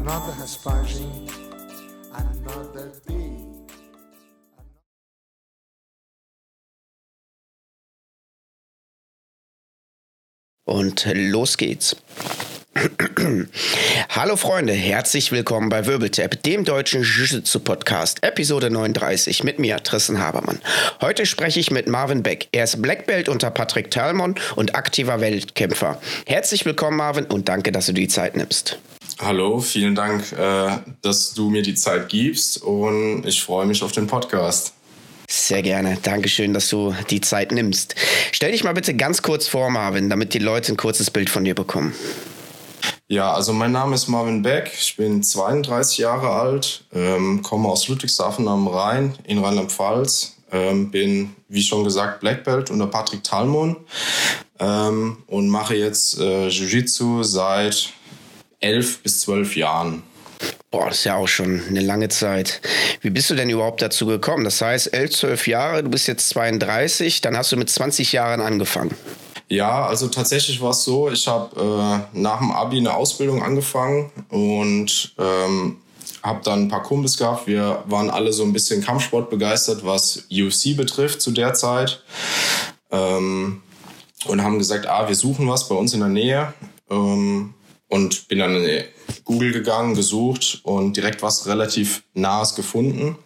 Another aspersion. Another day. Und los geht's. Hallo Freunde, herzlich willkommen bei Wirbeltap, dem deutschen Jiu-Jitsu-Podcast, Episode 39 mit mir, Tristan Habermann. Heute spreche ich mit Marvin Beck. Er ist Black Belt unter Patrick Talmon und aktiver Weltkämpfer. Herzlich willkommen, Marvin, und danke, dass du die Zeit nimmst. Hallo, vielen Dank, äh, dass du mir die Zeit gibst und ich freue mich auf den Podcast. Sehr gerne. Dankeschön, dass du die Zeit nimmst. Stell dich mal bitte ganz kurz vor, Marvin, damit die Leute ein kurzes Bild von dir bekommen. Ja, also mein Name ist Marvin Beck, ich bin 32 Jahre alt, ähm, komme aus Ludwigshafen am Rhein in Rheinland-Pfalz, ähm, bin, wie schon gesagt, Black Belt unter Patrick Talmon ähm, und mache jetzt äh, Jiu-Jitsu seit elf bis zwölf Jahren. Boah, das ist ja auch schon eine lange Zeit. Wie bist du denn überhaupt dazu gekommen? Das heißt, elf, zwölf Jahre, du bist jetzt 32, dann hast du mit 20 Jahren angefangen. Ja, also tatsächlich war es so, ich habe äh, nach dem Abi eine Ausbildung angefangen und ähm, habe dann ein paar Kumpels gehabt. Wir waren alle so ein bisschen Kampfsport begeistert, was UFC betrifft zu der Zeit. Ähm, und haben gesagt, ah, wir suchen was bei uns in der Nähe. Ähm, und bin dann in Google gegangen, gesucht und direkt was relativ Nahes gefunden.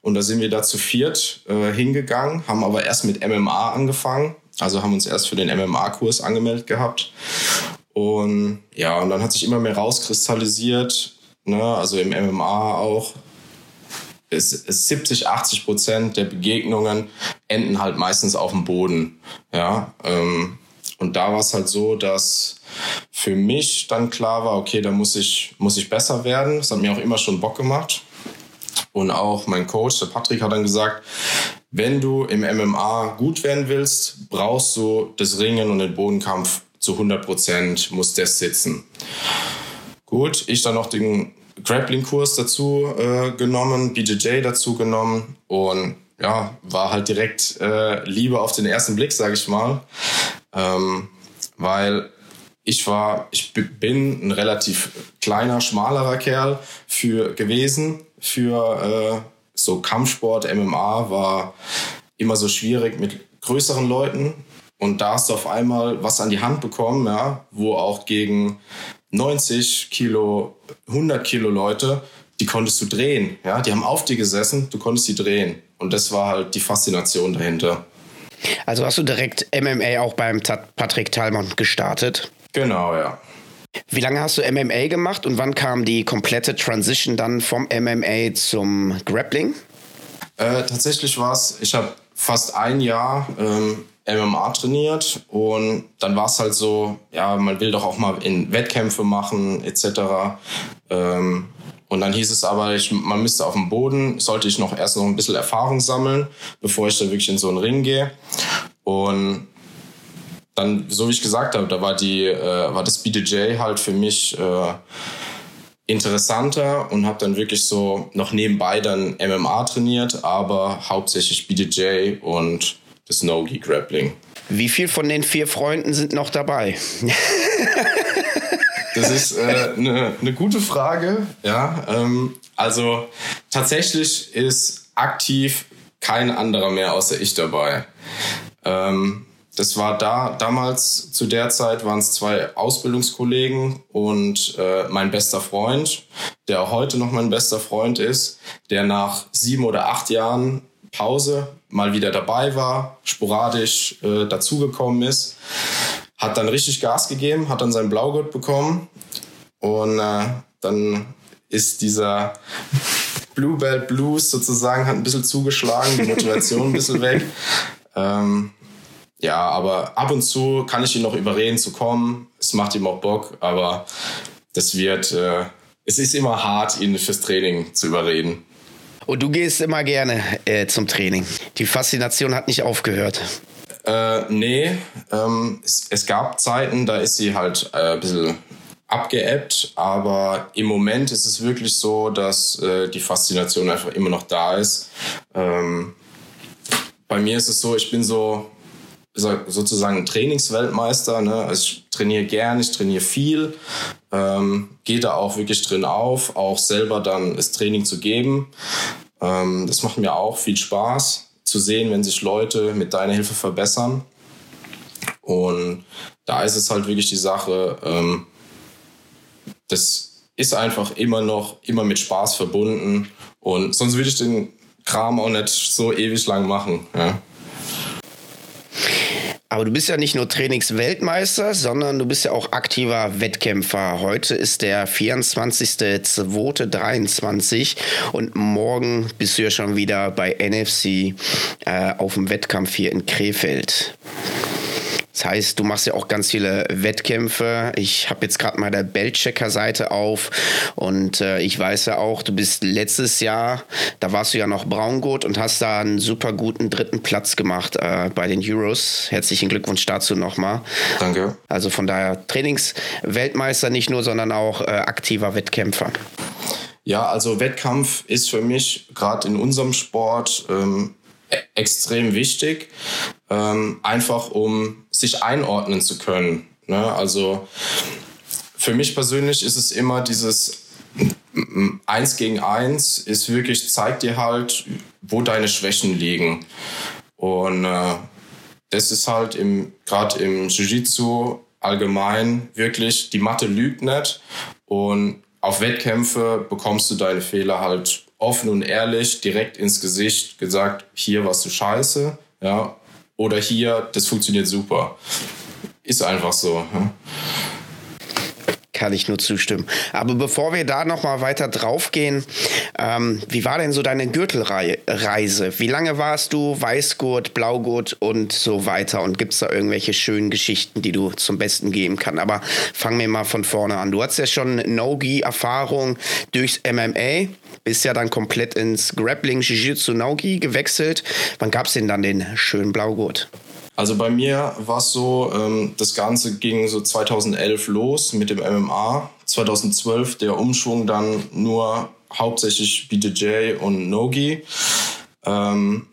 Und da sind wir da zu viert äh, hingegangen, haben aber erst mit MMA angefangen. Also haben uns erst für den MMA-Kurs angemeldet gehabt. Und ja, und dann hat sich immer mehr rauskristallisiert, ne, also im MMA auch, ist, ist 70, 80 Prozent der Begegnungen enden halt meistens auf dem Boden. Ja, ähm, und da war es halt so, dass für mich dann klar war, okay, da muss ich, muss ich besser werden. Das hat mir auch immer schon Bock gemacht. Und auch mein Coach, der Patrick, hat dann gesagt, wenn du im MMA gut werden willst, brauchst du das Ringen und den Bodenkampf zu 100 Prozent, muss das sitzen. Gut, ich dann noch den Grappling-Kurs dazu äh, genommen, BJJ dazu genommen und ja, war halt direkt äh, Liebe auf den ersten Blick, sage ich mal. Ähm, weil ich war, ich bin ein relativ kleiner, schmalerer Kerl für gewesen. Für äh, so Kampfsport, MMA war immer so schwierig mit größeren Leuten. Und da hast du auf einmal was an die Hand bekommen, ja, wo auch gegen 90 Kilo, 100 Kilo Leute, die konntest du drehen. Ja, die haben auf dir gesessen, du konntest sie drehen. Und das war halt die Faszination dahinter. Also hast du direkt MMA auch beim Patrick Thalmann gestartet? Genau, ja. Wie lange hast du MMA gemacht und wann kam die komplette Transition dann vom MMA zum Grappling? Äh, tatsächlich war es, ich habe fast ein Jahr ähm, MMA trainiert und dann war es halt so, ja, man will doch auch mal in Wettkämpfe machen etc. Ähm, und dann hieß es aber, ich, man müsste auf dem Boden, sollte ich noch erst noch ein bisschen Erfahrung sammeln, bevor ich da wirklich in so einen Ring gehe. Und dann, so wie ich gesagt habe, da war die, äh, war das BDJ halt für mich äh, interessanter und habe dann wirklich so noch nebenbei dann MMA trainiert, aber hauptsächlich BDJ und das No-Gi Grappling. Wie viel von den vier Freunden sind noch dabei? Das ist eine äh, ne, ne gute Frage. Ja, ähm, also tatsächlich ist aktiv kein anderer mehr außer ich dabei. Ähm, das war da damals zu der Zeit waren es zwei Ausbildungskollegen und äh, mein bester Freund, der heute noch mein bester Freund ist, der nach sieben oder acht Jahren Pause mal wieder dabei war, sporadisch äh, dazugekommen ist hat dann richtig Gas gegeben, hat dann sein Blaugurt bekommen und äh, dann ist dieser Blue Belt Blues sozusagen hat ein bisschen zugeschlagen, die Motivation ein bisschen weg. Ähm, ja, aber ab und zu kann ich ihn noch überreden zu kommen. Es macht ihm auch Bock, aber das wird, äh, es ist immer hart, ihn fürs Training zu überreden. Und du gehst immer gerne äh, zum Training. Die Faszination hat nicht aufgehört. Äh, nee, ähm, es, es, gab Zeiten, da ist sie halt äh, ein bisschen abgeebbt, aber im Moment ist es wirklich so, dass äh, die Faszination einfach immer noch da ist. Ähm, bei mir ist es so, ich bin so sozusagen Trainingsweltmeister. Ne? Also ich trainiere gern, ich trainiere viel, ähm, gehe da auch wirklich drin auf, auch selber dann das Training zu geben. Ähm, das macht mir auch viel Spaß zu sehen, wenn sich Leute mit deiner Hilfe verbessern. Und da ist es halt wirklich die Sache, ähm, das ist einfach immer noch, immer mit Spaß verbunden. Und sonst würde ich den Kram auch nicht so ewig lang machen. Ja. Aber du bist ja nicht nur Trainingsweltmeister, sondern du bist ja auch aktiver Wettkämpfer. Heute ist der 24.02.23 und morgen bist du ja schon wieder bei NFC äh, auf dem Wettkampf hier in Krefeld. Das heißt, du machst ja auch ganz viele Wettkämpfe. Ich habe jetzt gerade mal der Bellchecker-Seite auf und äh, ich weiß ja auch, du bist letztes Jahr, da warst du ja noch Braungurt und hast da einen super guten dritten Platz gemacht äh, bei den Euros. Herzlichen Glückwunsch dazu nochmal. Danke. Also von daher Trainingsweltmeister nicht nur, sondern auch äh, aktiver Wettkämpfer. Ja, also Wettkampf ist für mich gerade in unserem Sport ähm, extrem wichtig, ähm, einfach um sich einordnen zu können. Ne? Also für mich persönlich ist es immer dieses Eins gegen Eins ist wirklich, zeigt dir halt, wo deine Schwächen liegen. Und äh, das ist halt im, gerade im Jiu-Jitsu allgemein wirklich, die Matte lügt nicht. Und auf Wettkämpfe bekommst du deine Fehler halt offen und ehrlich direkt ins Gesicht gesagt, hier warst du scheiße, ja, oder hier, das funktioniert super. Ist einfach so. Ja? Kann ich nur zustimmen. Aber bevor wir da noch mal weiter draufgehen, ähm, wie war denn so deine Gürtelreise? Wie lange warst du Weißgurt, Blaugurt und so weiter? Und gibt es da irgendwelche schönen Geschichten, die du zum Besten geben kannst? Aber fangen wir mal von vorne an. Du hast ja schon No-Gi-Erfahrung durchs MMA, bist ja dann komplett ins Grappling, Jiu-Jitsu, No-Gi gewechselt. Wann gab es denn dann den schönen Blaugurt? Also bei mir war es so, ähm, das Ganze ging so 2011 los mit dem MMA. 2012 der Umschwung dann nur hauptsächlich BJJ und Nogi. Ähm,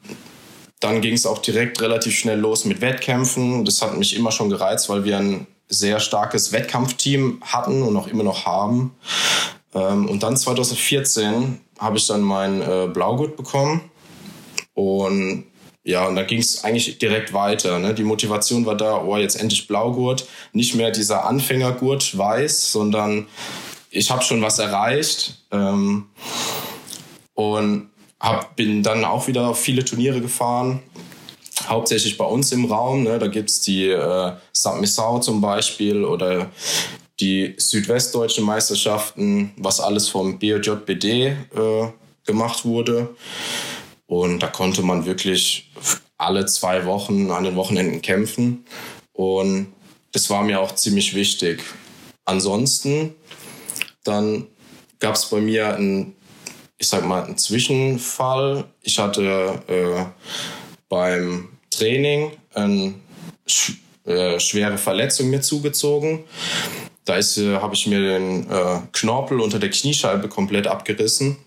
dann ging es auch direkt relativ schnell los mit Wettkämpfen. Das hat mich immer schon gereizt, weil wir ein sehr starkes Wettkampfteam hatten und auch immer noch haben. Ähm, und dann 2014 habe ich dann mein äh, Blaugurt bekommen. Und ja, und da ging es eigentlich direkt weiter. Ne? Die Motivation war da, oh, jetzt endlich Blaugurt. Nicht mehr dieser Anfängergurt weiß, sondern ich habe schon was erreicht. Ähm, und hab, bin dann auch wieder auf viele Turniere gefahren. Hauptsächlich bei uns im Raum. Ne? Da gibt's die äh, St. Missau zum Beispiel oder die südwestdeutschen Meisterschaften, was alles vom BJBD äh, gemacht wurde. Und da konnte man wirklich alle zwei Wochen an den Wochenenden kämpfen. Und das war mir auch ziemlich wichtig. Ansonsten, dann gab es bei mir einen, ich sag mal, einen Zwischenfall. Ich hatte äh, beim Training eine sch äh, schwere Verletzung mir zugezogen. Da äh, habe ich mir den äh, Knorpel unter der Kniescheibe komplett abgerissen.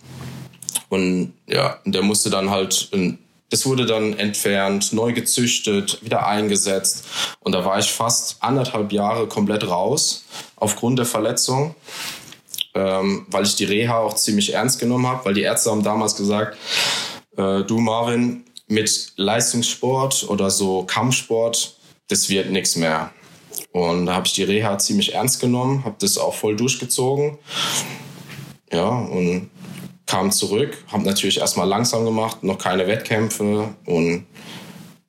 Und ja, der musste dann halt, das wurde dann entfernt, neu gezüchtet, wieder eingesetzt. Und da war ich fast anderthalb Jahre komplett raus aufgrund der Verletzung, ähm, weil ich die Reha auch ziemlich ernst genommen habe, weil die Ärzte haben damals gesagt, äh, du Marvin, mit Leistungssport oder so Kampfsport, das wird nichts mehr. Und da habe ich die Reha ziemlich ernst genommen, habe das auch voll durchgezogen. Ja, und kam zurück, habe natürlich erstmal langsam gemacht, noch keine Wettkämpfe und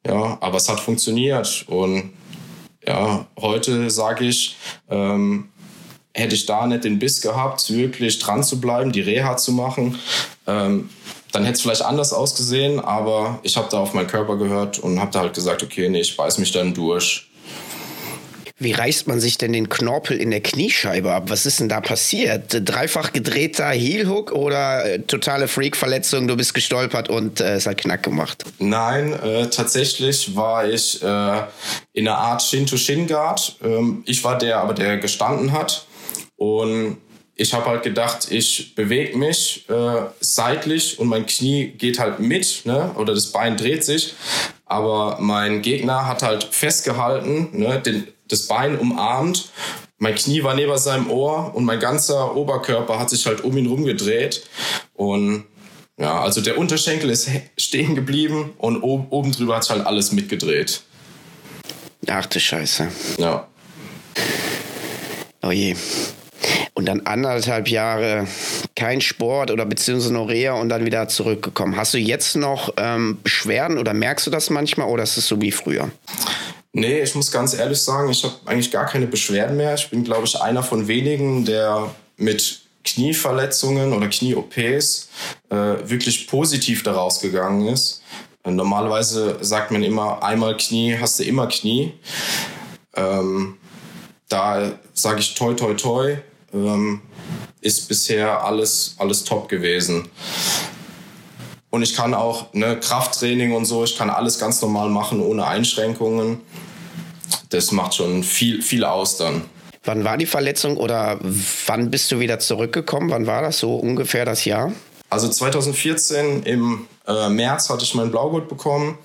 ja, aber es hat funktioniert und ja, heute sage ich, ähm, hätte ich da nicht den Biss gehabt, wirklich dran zu bleiben, die Reha zu machen, ähm, dann hätte es vielleicht anders ausgesehen, aber ich habe da auf meinen Körper gehört und habe da halt gesagt, okay, nee, ich beiß mich dann durch. Wie reißt man sich denn den Knorpel in der Kniescheibe ab? Was ist denn da passiert? Dreifach gedrehter Heelhook oder äh, totale Freak-Verletzung? Du bist gestolpert und äh, es hat Knack gemacht. Nein, äh, tatsächlich war ich äh, in einer Art Shin-to-Shin-Guard. Ähm, ich war der, aber der gestanden hat. Und ich habe halt gedacht, ich bewege mich äh, seitlich und mein Knie geht halt mit, ne? oder das Bein dreht sich. Aber mein Gegner hat halt festgehalten, ne? Den, das Bein umarmt. Mein Knie war neben seinem Ohr und mein ganzer Oberkörper hat sich halt um ihn rumgedreht. Und ja, also der Unterschenkel ist stehen geblieben und oben drüber hat sich halt alles mitgedreht. Ach du Scheiße. Ja. Oh je. Und dann anderthalb Jahre kein Sport oder beziehungsweise noch Reha und dann wieder zurückgekommen. Hast du jetzt noch ähm, Beschwerden oder merkst du das manchmal oder ist es so wie früher? Nee, ich muss ganz ehrlich sagen, ich habe eigentlich gar keine Beschwerden mehr. Ich bin, glaube ich, einer von wenigen, der mit Knieverletzungen oder Knie-OPs äh, wirklich positiv daraus gegangen ist. Äh, normalerweise sagt man immer, einmal Knie hast du immer Knie. Ähm, da sage ich toi toi toi, ähm, ist bisher alles, alles top gewesen. Und ich kann auch ne, Krafttraining und so, ich kann alles ganz normal machen, ohne Einschränkungen. Das macht schon viel, viel aus dann. Wann war die Verletzung oder wann bist du wieder zurückgekommen? Wann war das so ungefähr das Jahr? Also 2014 im äh, März hatte ich mein Blaugurt bekommen,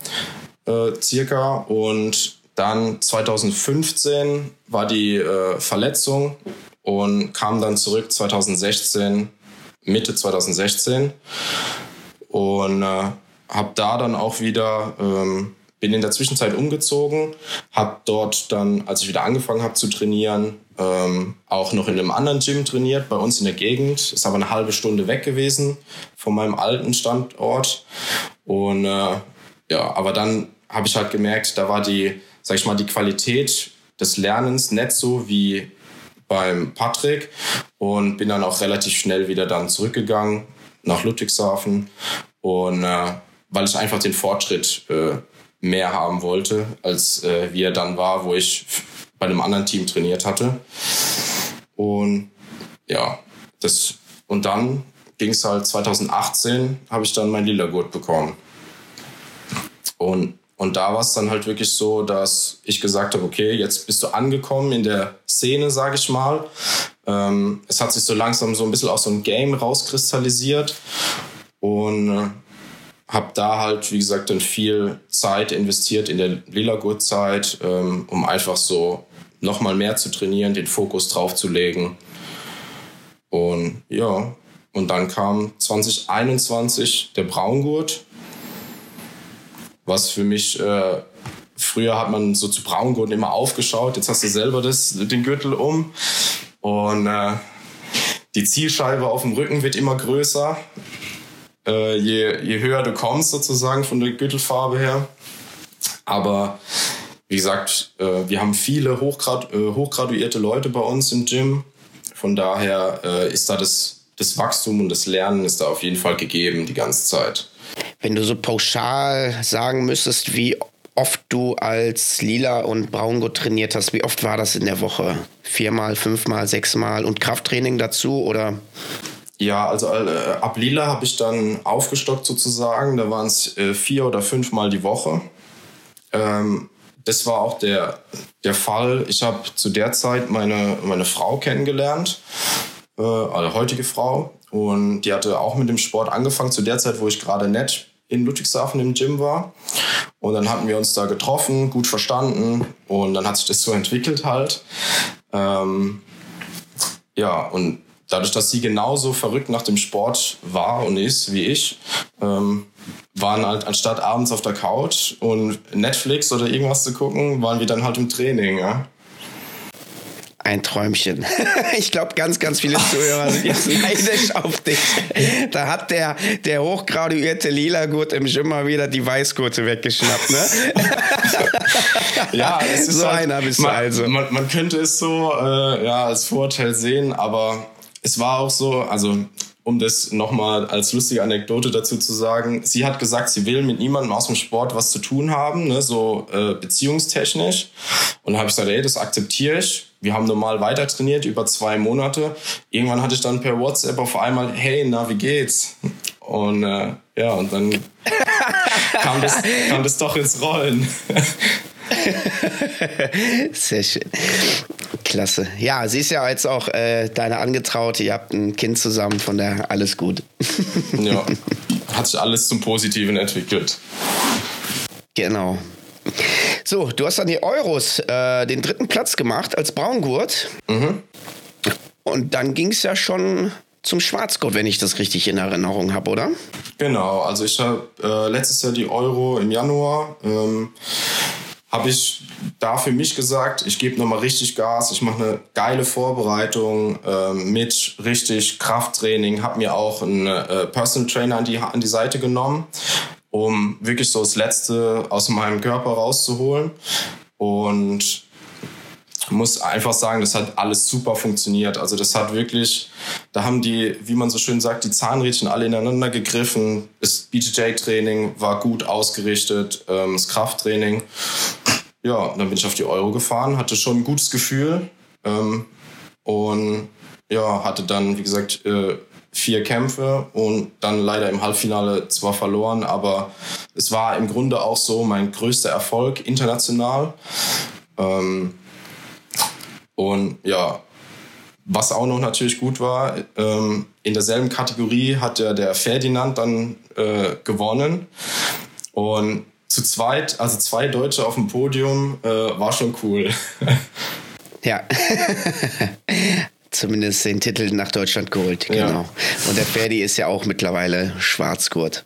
äh, circa. Und dann 2015 war die äh, Verletzung und kam dann zurück 2016, Mitte 2016 und äh, habe da dann auch wieder ähm, bin in der Zwischenzeit umgezogen, habe dort dann, als ich wieder angefangen habe zu trainieren, ähm, auch noch in einem anderen Gym trainiert, bei uns in der Gegend. Ist aber eine halbe Stunde weg gewesen von meinem alten Standort. Und äh, ja, aber dann habe ich halt gemerkt, da war die, sag ich mal, die Qualität des Lernens nicht so wie beim Patrick und bin dann auch relativ schnell wieder dann zurückgegangen nach Ludwigshafen und äh, weil ich einfach den Fortschritt äh, mehr haben wollte, als äh, wie er dann war, wo ich bei einem anderen Team trainiert hatte. Und ja, das und dann ging es halt 2018, habe ich dann mein lila Gurt bekommen. Und und da war es dann halt wirklich so, dass ich gesagt habe, okay, jetzt bist du angekommen in der Szene, sage ich mal. Ähm, es hat sich so langsam so ein bisschen auch so ein Game rauskristallisiert und äh, habe da halt, wie gesagt, dann viel Zeit investiert in der Lila-Gurt-Zeit, ähm, um einfach so nochmal mehr zu trainieren, den Fokus drauf zu legen. Und ja, und dann kam 2021 der Braungurt was für mich äh, früher hat man so zu Braungurten immer aufgeschaut. Jetzt hast du selber das, den Gürtel um und äh, die Zielscheibe auf dem Rücken wird immer größer. Äh, je, je höher du kommst sozusagen von der Gürtelfarbe her. Aber wie gesagt, äh, wir haben viele hochgrad, äh, hochgraduierte Leute bei uns im Gym. Von daher äh, ist da das, das Wachstum und das Lernen ist da auf jeden Fall gegeben die ganze Zeit. Wenn du so pauschal sagen müsstest, wie oft du als Lila und Braungurt trainiert hast, wie oft war das in der Woche? Viermal, fünfmal, sechsmal und Krafttraining dazu oder? Ja, also äh, ab Lila habe ich dann aufgestockt sozusagen. Da waren es äh, vier oder fünfmal die Woche. Ähm, das war auch der, der Fall. Ich habe zu der Zeit meine, meine Frau kennengelernt, äh, also heutige Frau. Und die hatte auch mit dem Sport angefangen, zu der Zeit, wo ich gerade nett in Ludwigshafen im Gym war. Und dann hatten wir uns da getroffen, gut verstanden und dann hat sich das so entwickelt halt. Ähm, ja, und dadurch, dass sie genauso verrückt nach dem Sport war und ist wie ich, ähm, waren halt anstatt abends auf der Couch und Netflix oder irgendwas zu gucken, waren wir dann halt im Training. Ja? Ein Träumchen. Ich glaube, ganz, ganz viele Zuhörer sind jetzt neidisch auf dich. Da hat der, der hochgraduierte Lila-Gurt im Gym mal wieder die Weißgurte weggeschnappt, ne? ja, es ist so halt, einer bist man, du also. Man, man, könnte es so äh, ja, als Vorteil sehen, aber es war auch so, also um das nochmal als lustige Anekdote dazu zu sagen, sie hat gesagt, sie will mit niemandem aus dem Sport was zu tun haben, ne, so äh, beziehungstechnisch. Und habe ich gesagt, ey, das akzeptiere ich. Wir haben normal weiter trainiert über zwei Monate. Irgendwann hatte ich dann per WhatsApp auf einmal, hey, na, wie geht's? Und äh, ja, und dann kam, das, kam das doch ins Rollen. Sehr schön. Klasse. Ja, sie ist ja jetzt auch äh, deine Angetraute. Ihr habt ein Kind zusammen, von der alles gut. ja, hat sich alles zum Positiven entwickelt. Genau. So, du hast dann die Euros äh, den dritten Platz gemacht als Braungurt. Mhm. Und dann ging es ja schon zum Schwarzgurt, wenn ich das richtig in Erinnerung habe, oder? Genau, also ich habe äh, letztes Jahr die Euro im Januar. Ähm, habe ich da für mich gesagt, ich gebe nochmal richtig Gas, ich mache eine geile Vorbereitung äh, mit richtig Krafttraining, habe mir auch einen äh, Personal Trainer an die, an die Seite genommen, um wirklich so das Letzte aus meinem Körper rauszuholen. Und muss einfach sagen, das hat alles super funktioniert. Also das hat wirklich, da haben die, wie man so schön sagt, die Zahnrädchen alle ineinander gegriffen. Das BJJ-Training war gut ausgerichtet, ähm, das Krafttraining. Ja, dann bin ich auf die Euro gefahren, hatte schon ein gutes Gefühl ähm, und ja, hatte dann, wie gesagt, äh, vier Kämpfe und dann leider im Halbfinale zwar verloren, aber es war im Grunde auch so mein größter Erfolg international. Ähm, und ja, was auch noch natürlich gut war, ähm, in derselben Kategorie hat ja der Ferdinand dann äh, gewonnen. Und zu zweit, also zwei Deutsche auf dem Podium, äh, war schon cool. ja. Zumindest den Titel nach Deutschland geholt, genau. Ja. Und der Ferdi ist ja auch mittlerweile Schwarzgurt.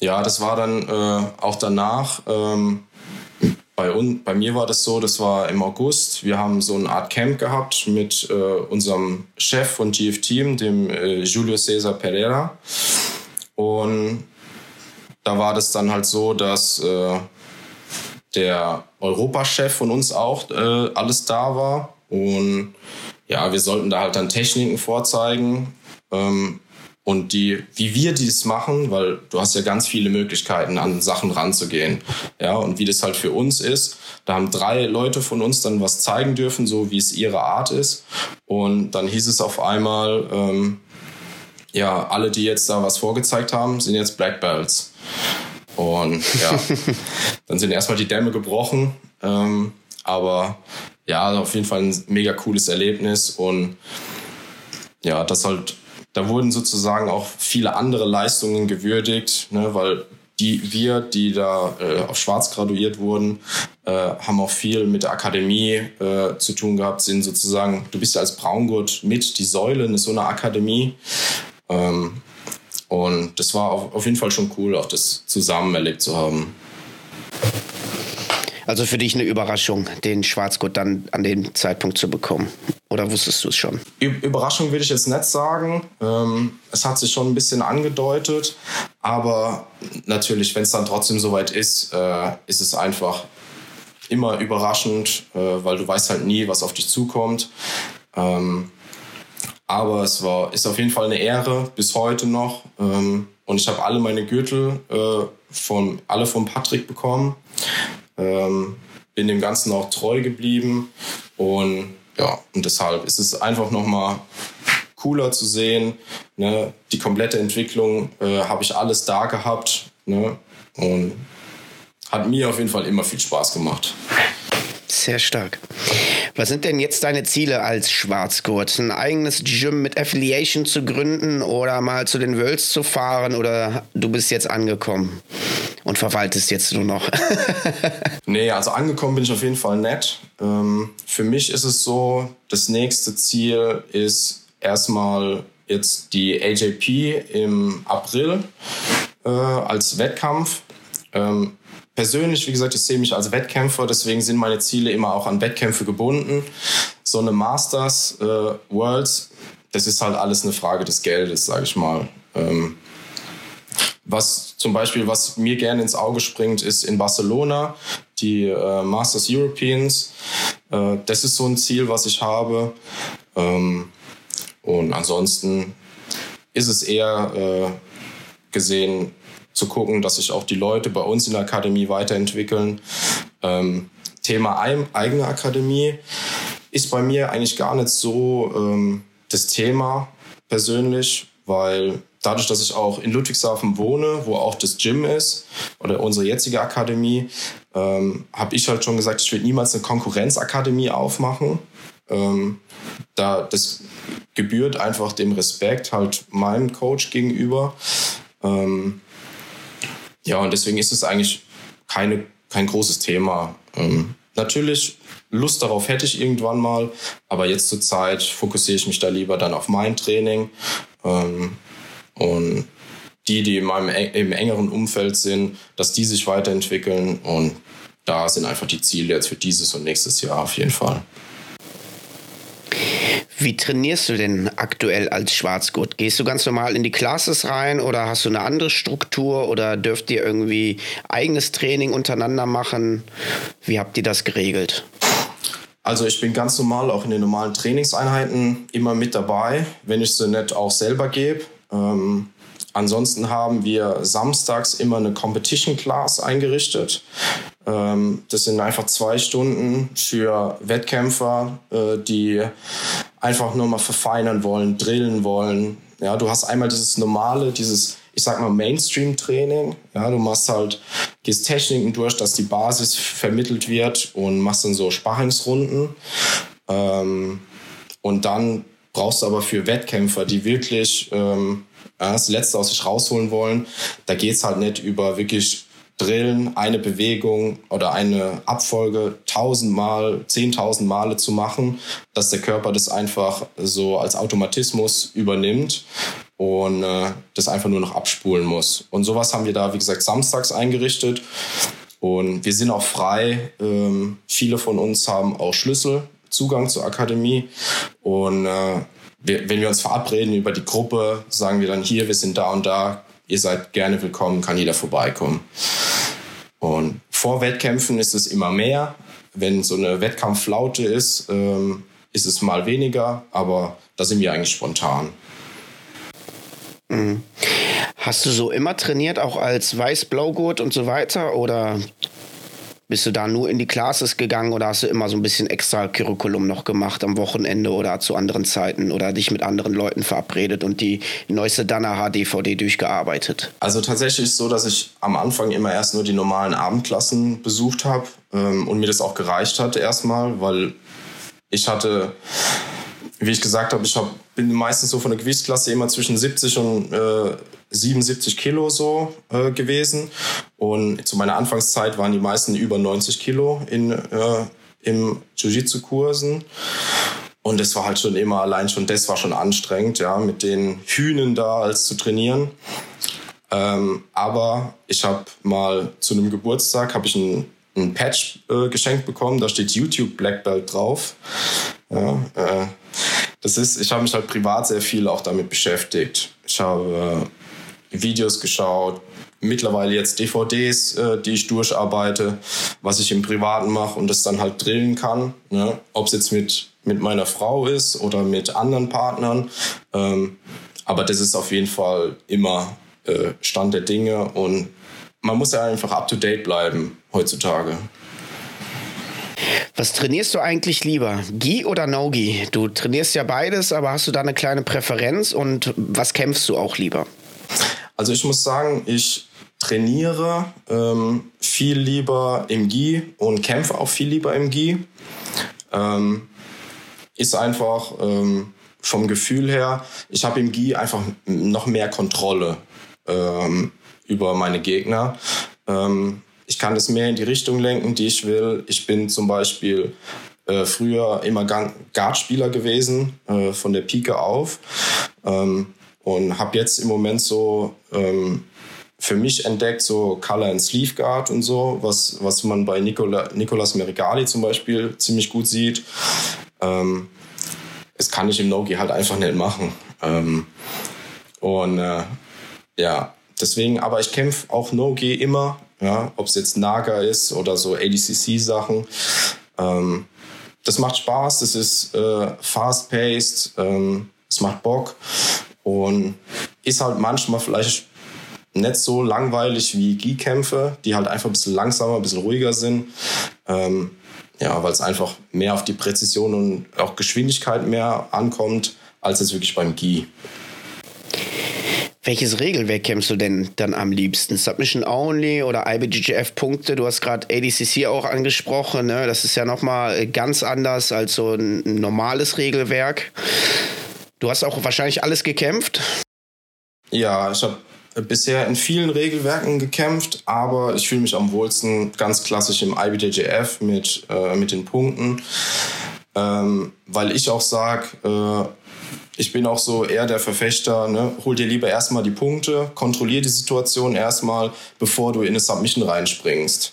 Ja, das war dann äh, auch danach. Ähm, bei, un, bei mir war das so, das war im August. Wir haben so eine Art Camp gehabt mit äh, unserem Chef von GF Team, dem äh, Julio Cesar Pereira. Und da war das dann halt so, dass äh, der Europachef von uns auch äh, alles da war. Und ja, wir sollten da halt dann Techniken vorzeigen. Ähm, und die, wie wir dies machen, weil du hast ja ganz viele Möglichkeiten, an Sachen ranzugehen. Ja, und wie das halt für uns ist. Da haben drei Leute von uns dann was zeigen dürfen, so wie es ihre Art ist. Und dann hieß es auf einmal, ähm, ja, alle, die jetzt da was vorgezeigt haben, sind jetzt Black Belts. Und ja, dann sind erstmal die Dämme gebrochen. Ähm, aber ja, auf jeden Fall ein mega cooles Erlebnis. Und ja, das halt da wurden sozusagen auch viele andere Leistungen gewürdigt, ne, weil die wir, die da äh, auf Schwarz graduiert wurden, äh, haben auch viel mit der Akademie äh, zu tun gehabt, sind sozusagen, du bist ja als Braungurt mit die Säule in so einer Akademie. Ähm, und das war auf, auf jeden Fall schon cool, auch das zusammen erlebt zu haben. Also für dich eine Überraschung, den Schwarzgurt dann an dem Zeitpunkt zu bekommen. Oder wusstest du es schon? Überraschung will ich jetzt nicht sagen. Ähm, es hat sich schon ein bisschen angedeutet. Aber natürlich, wenn es dann trotzdem soweit ist, äh, ist es einfach immer überraschend, äh, weil du weißt halt nie, was auf dich zukommt. Ähm, aber es war, ist auf jeden Fall eine Ehre, bis heute noch. Ähm, und ich habe alle meine Gürtel äh, von, alle von Patrick bekommen. Ähm, bin dem Ganzen auch treu geblieben und ja, und deshalb ist es einfach nochmal cooler zu sehen. Ne? Die komplette Entwicklung äh, habe ich alles da gehabt ne? und hat mir auf jeden Fall immer viel Spaß gemacht. Sehr stark. Was sind denn jetzt deine Ziele als Schwarzgurt? Ein eigenes Gym mit Affiliation zu gründen oder mal zu den Worlds zu fahren oder du bist jetzt angekommen und verwaltest jetzt nur noch? nee, also angekommen bin ich auf jeden Fall nett. Ähm, für mich ist es so, das nächste Ziel ist erstmal jetzt die AJP im April äh, als Wettkampf. Persönlich, wie gesagt, ich sehe mich als Wettkämpfer, deswegen sind meine Ziele immer auch an Wettkämpfe gebunden. So eine Masters, äh, Worlds, das ist halt alles eine Frage des Geldes, sage ich mal. Ähm, was zum Beispiel, was mir gerne ins Auge springt, ist in Barcelona die äh, Masters Europeans. Äh, das ist so ein Ziel, was ich habe. Ähm, und ansonsten ist es eher äh, gesehen zu gucken, dass sich auch die Leute bei uns in der Akademie weiterentwickeln. Ähm, Thema eigene Akademie ist bei mir eigentlich gar nicht so ähm, das Thema persönlich, weil dadurch, dass ich auch in Ludwigshafen wohne, wo auch das Gym ist oder unsere jetzige Akademie, ähm, habe ich halt schon gesagt, ich will niemals eine Konkurrenzakademie aufmachen. Ähm, da das gebührt einfach dem Respekt halt meinem Coach gegenüber. Ähm, ja, und deswegen ist es eigentlich keine, kein großes Thema. Ähm, natürlich, Lust darauf hätte ich irgendwann mal, aber jetzt zur Zeit fokussiere ich mich da lieber dann auf mein Training. Ähm, und die, die in meinem im engeren Umfeld sind, dass die sich weiterentwickeln. Und da sind einfach die Ziele jetzt für dieses und nächstes Jahr auf jeden Fall. Wie trainierst du denn aktuell als Schwarzgurt? Gehst du ganz normal in die Classes rein oder hast du eine andere Struktur oder dürft ihr irgendwie eigenes Training untereinander machen? Wie habt ihr das geregelt? Also ich bin ganz normal auch in den normalen Trainingseinheiten immer mit dabei, wenn ich sie nicht auch selber gebe. Ähm, ansonsten haben wir samstags immer eine Competition Class eingerichtet. Ähm, das sind einfach zwei Stunden für Wettkämpfer, äh, die einfach nur mal verfeinern wollen, drillen wollen. Ja, du hast einmal dieses normale, dieses, ich sag mal, Mainstream-Training. Ja, du machst halt, gehst Techniken durch, dass die Basis vermittelt wird und machst dann so Sparringsrunden. Ähm, und dann brauchst du aber für Wettkämpfer, die wirklich ähm, das Letzte aus sich rausholen wollen, da geht es halt nicht über wirklich Drillen, eine Bewegung oder eine Abfolge tausendmal, zehntausend Male zu machen, dass der Körper das einfach so als Automatismus übernimmt und äh, das einfach nur noch abspulen muss. Und sowas haben wir da, wie gesagt, samstags eingerichtet. Und wir sind auch frei. Ähm, viele von uns haben auch Schlüssel, Zugang zur Akademie. Und äh, wir, wenn wir uns verabreden über die Gruppe, sagen wir dann hier, wir sind da und da, ihr seid gerne willkommen, kann jeder vorbeikommen. Und vor Wettkämpfen ist es immer mehr. Wenn so eine Wettkampfflaute ist, ähm, ist es mal weniger, aber da sind wir eigentlich spontan. Mhm. Hast du so immer trainiert, auch als Weiß-Blaugurt und so weiter? Oder bist du da nur in die Classes gegangen oder hast du immer so ein bisschen extra Curriculum noch gemacht am Wochenende oder zu anderen Zeiten oder dich mit anderen Leuten verabredet und die neueste Dana HDVD durchgearbeitet? Also tatsächlich ist es so, dass ich am Anfang immer erst nur die normalen Abendklassen besucht habe ähm, und mir das auch gereicht hat erstmal, weil ich hatte wie ich gesagt habe, ich hab, bin meistens so von der Gewichtsklasse immer zwischen 70 und äh, 77 Kilo so äh, gewesen. Und zu meiner Anfangszeit waren die meisten über 90 Kilo in, äh, im Jiu-Jitsu-Kursen. Und das war halt schon immer, allein schon das war schon anstrengend, ja, mit den Hühnen da als zu trainieren. Ähm, aber ich habe mal zu einem Geburtstag habe ich ein, ein Patch äh, geschenkt bekommen, da steht YouTube Black Belt drauf. Ja, äh, das ist, ich habe mich halt privat sehr viel auch damit beschäftigt. Ich habe äh, Videos geschaut, mittlerweile jetzt DVDs, äh, die ich durcharbeite, was ich im Privaten mache und das dann halt drillen kann. Ne? Ob es jetzt mit, mit meiner Frau ist oder mit anderen Partnern. Ähm, aber das ist auf jeden Fall immer äh, Stand der Dinge und man muss ja einfach up to date bleiben heutzutage. Was trainierst du eigentlich lieber? Gi oder No-Gi? Du trainierst ja beides, aber hast du da eine kleine Präferenz und was kämpfst du auch lieber? Also ich muss sagen, ich trainiere ähm, viel lieber im Gi und kämpfe auch viel lieber im Gi. Ähm, ist einfach ähm, vom Gefühl her, ich habe im Gi einfach noch mehr Kontrolle ähm, über meine Gegner. Ähm, ich kann das mehr in die Richtung lenken, die ich will. Ich bin zum Beispiel äh, früher immer Guardspieler gewesen, äh, von der Pike auf. Ähm, und habe jetzt im Moment so ähm, für mich entdeckt, so Color and Sleeve Guard und so, was, was man bei Nicola, Nicolas Merigali zum Beispiel ziemlich gut sieht. Ähm, das kann ich im Nogi halt einfach nicht machen. Ähm, und äh, ja, deswegen, aber ich kämpfe auch No-G immer ja, ob es jetzt Naga ist oder so ADCC-Sachen. Ähm, das macht Spaß, das ist äh, fast-paced, ähm, es macht Bock. Und ist halt manchmal vielleicht nicht so langweilig wie Gi-Kämpfe, die halt einfach ein bisschen langsamer, ein bisschen ruhiger sind. Ähm, ja, weil es einfach mehr auf die Präzision und auch Geschwindigkeit mehr ankommt, als es wirklich beim Gi. Welches Regelwerk kämpfst du denn dann am liebsten? Submission Only oder IBGF-Punkte? Du hast gerade ADCC auch angesprochen. Ne? Das ist ja nochmal ganz anders als so ein normales Regelwerk. Du hast auch wahrscheinlich alles gekämpft? Ja, ich habe bisher in vielen Regelwerken gekämpft, aber ich fühle mich am wohlsten ganz klassisch im IBJJF mit, äh, mit den Punkten, ähm, weil ich auch sage, äh, ich bin auch so eher der Verfechter, ne? hol dir lieber erstmal die Punkte, kontrollier die Situation erstmal, bevor du in eine Submission reinspringst.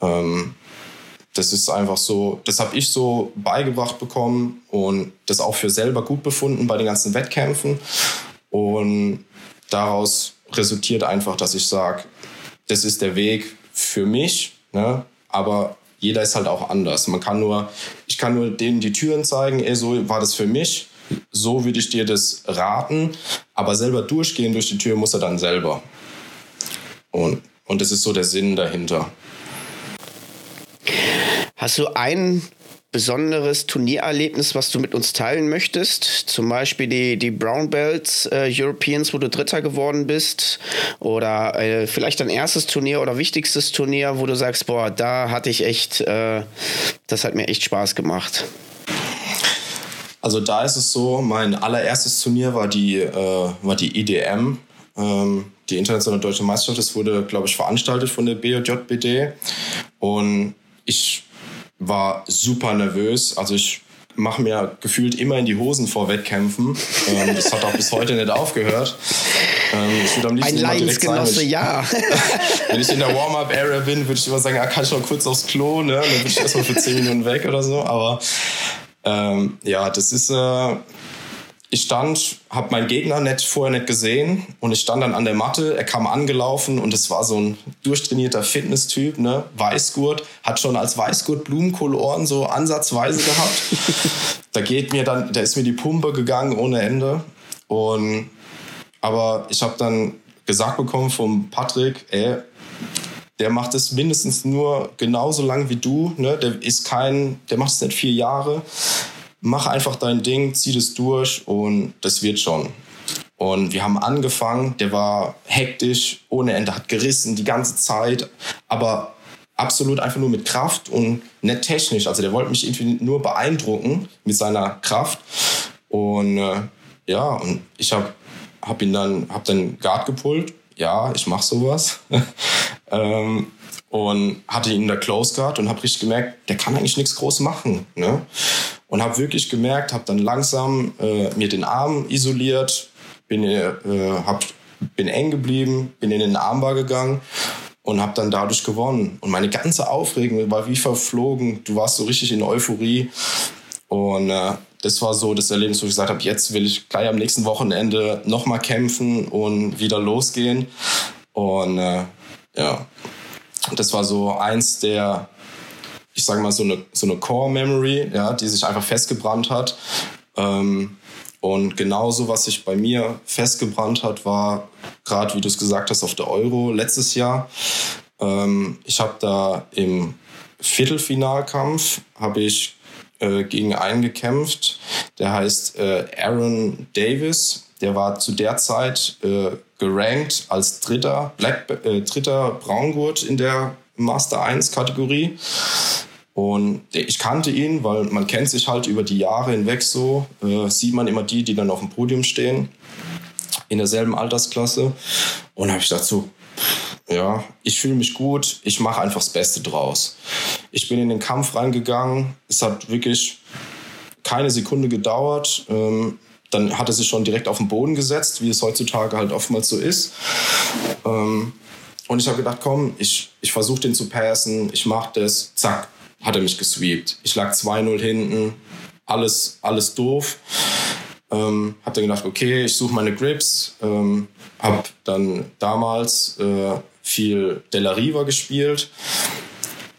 Ähm, das ist einfach so, das habe ich so beigebracht bekommen und das auch für selber gut befunden bei den ganzen Wettkämpfen. Und daraus resultiert einfach, dass ich sage, das ist der Weg für mich, ne? aber jeder ist halt auch anders. Man kann nur, ich kann nur denen die Türen zeigen, ey, so war das für mich so würde ich dir das raten, aber selber durchgehen durch die Tür muss er dann selber. Und, und das ist so der Sinn dahinter. Hast du ein besonderes Turniererlebnis, was du mit uns teilen möchtest? Zum Beispiel die, die Brown Belts äh, Europeans, wo du Dritter geworden bist? Oder äh, vielleicht dein erstes Turnier oder wichtigstes Turnier, wo du sagst, boah, da hatte ich echt, äh, das hat mir echt Spaß gemacht. Also da ist es so, mein allererstes Turnier war die, äh, war die IDM, ähm, die Internationale Deutsche Meisterschaft. Das wurde, glaube ich, veranstaltet von der BJBD. Und ich war super nervös. Also ich mache mir gefühlt immer in die Hosen vor Wettkämpfen. Ähm, das hat auch bis heute nicht aufgehört. Ähm, ich am liebsten Ein Leidensgenosse, ja. wenn ich in der Warm-Up-Area bin, würde ich immer sagen, ah, kann ich noch kurz aufs Klo, ne? dann würde ich erstmal für 10 Minuten weg oder so. Aber ähm, ja, das ist. Äh, ich stand, habe meinen Gegner nicht, vorher nicht gesehen und ich stand dann an der Matte. Er kam angelaufen und es war so ein durchtrainierter Fitnesstyp, ne? Weißgurt, hat schon als Weißgurt Blumenkohlohren so ansatzweise gehabt. da geht mir dann, da ist mir die Pumpe gegangen ohne Ende. Und aber ich habe dann gesagt bekommen vom Patrick, ey, der macht es mindestens nur genauso lang wie du. Ne? Der ist kein, der macht es nicht vier Jahre. Mach einfach dein Ding, zieh das durch und das wird schon. Und wir haben angefangen, der war hektisch, ohne Ende, hat gerissen die ganze Zeit, aber absolut einfach nur mit Kraft und nicht technisch. Also der wollte mich irgendwie nur beeindrucken mit seiner Kraft. Und äh, ja, und ich habe hab ihn dann, hab dann Guard gepullt. Ja, ich mache sowas. Ähm, und hatte ihn in der Close Guard und habe richtig gemerkt, der kann eigentlich nichts groß machen. Ne? Und habe wirklich gemerkt, habe dann langsam äh, mir den Arm isoliert, bin, äh, hab, bin eng geblieben, bin in den Armbar gegangen und habe dann dadurch gewonnen. Und meine ganze Aufregung war wie verflogen. Du warst so richtig in Euphorie. Und äh, das war so das Erlebnis, wo ich gesagt habe, jetzt will ich gleich am nächsten Wochenende nochmal kämpfen und wieder losgehen. Und äh, ja, das war so eins der, ich sage mal, so eine, so eine Core-Memory, ja, die sich einfach festgebrannt hat. Ähm, und genauso, was sich bei mir festgebrannt hat, war gerade, wie du es gesagt hast, auf der Euro letztes Jahr. Ähm, ich habe da im Viertelfinalkampf habe ich äh, gegen einen gekämpft, der heißt äh, Aaron Davis. Der war zu der Zeit äh, gerankt als dritter, Black, äh, dritter Braungurt in der Master 1 Kategorie. Und ich kannte ihn, weil man kennt sich halt über die Jahre hinweg so. Äh, sieht man immer die, die dann auf dem Podium stehen, in derselben Altersklasse. Und habe ich gedacht so, ja, ich fühle mich gut, ich mache einfach das Beste draus. Ich bin in den Kampf reingegangen. Es hat wirklich keine Sekunde gedauert. Ähm, dann hat er sich schon direkt auf den Boden gesetzt, wie es heutzutage halt oftmals so ist. Ähm, und ich habe gedacht, komm, ich, ich versuche den zu passen, ich mache das. Zack, hat er mich gesweept. Ich lag 2-0 hinten, alles, alles doof. Ähm, hab dann gedacht, okay, ich suche meine Grips. Ähm, hab dann damals äh, viel Della Riva gespielt.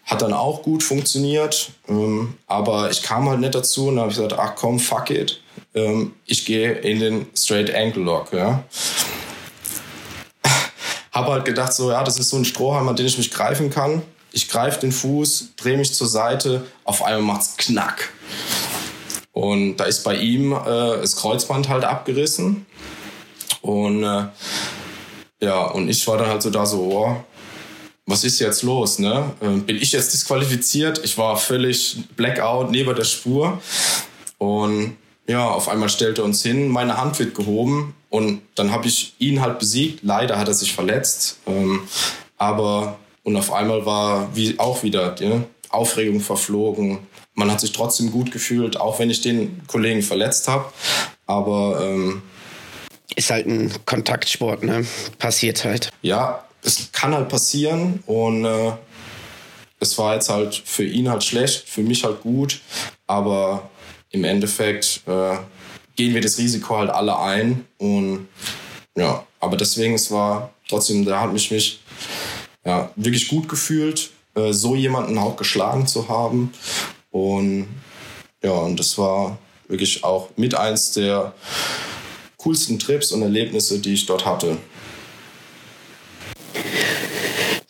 Hat dann auch gut funktioniert. Ähm, aber ich kam halt nicht dazu und habe gesagt, ach komm, fuck it ähm, ich gehe in den Straight Ankle Lock. Ja? habe halt gedacht, so, ja, das ist so ein Strohhalm, an den ich mich greifen kann. Ich greife den Fuß, drehe mich zur Seite, auf einmal macht's knack. Und da ist bei ihm äh, das Kreuzband halt abgerissen. Und äh, ja, und ich war dann halt so da so, oh, was ist jetzt los? Ne? Äh, bin ich jetzt disqualifiziert? Ich war völlig Blackout neben der Spur. Und ja, auf einmal stellt er uns hin, meine Hand wird gehoben und dann habe ich ihn halt besiegt. Leider hat er sich verletzt. Ähm, aber und auf einmal war wie auch wieder die Aufregung verflogen. Man hat sich trotzdem gut gefühlt, auch wenn ich den Kollegen verletzt habe. Aber ähm, ist halt ein Kontaktsport, ne? Passiert halt. Ja, es kann halt passieren und äh, es war jetzt halt für ihn halt schlecht, für mich halt gut, aber im Endeffekt äh, gehen wir das Risiko halt alle ein und ja, aber deswegen es war trotzdem, da hat mich mich ja wirklich gut gefühlt, äh, so jemanden auch geschlagen zu haben und ja und das war wirklich auch mit eins der coolsten Trips und Erlebnisse, die ich dort hatte.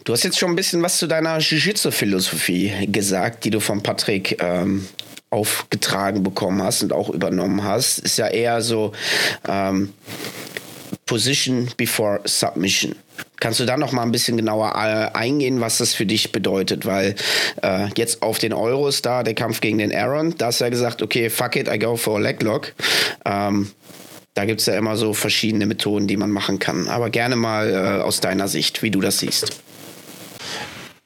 Du hast jetzt schon ein bisschen was zu deiner Jiu-Jitsu-Philosophie gesagt, die du von Patrick ähm, aufgetragen bekommen hast und auch übernommen hast. Ist ja eher so ähm, Position before Submission. Kannst du da noch mal ein bisschen genauer äh, eingehen, was das für dich bedeutet? Weil äh, jetzt auf den Euros da, der Kampf gegen den Aaron, da hast du ja gesagt, okay, fuck it, I go for a leg lock. Ähm, da gibt es ja immer so verschiedene Methoden, die man machen kann. Aber gerne mal äh, aus deiner Sicht, wie du das siehst.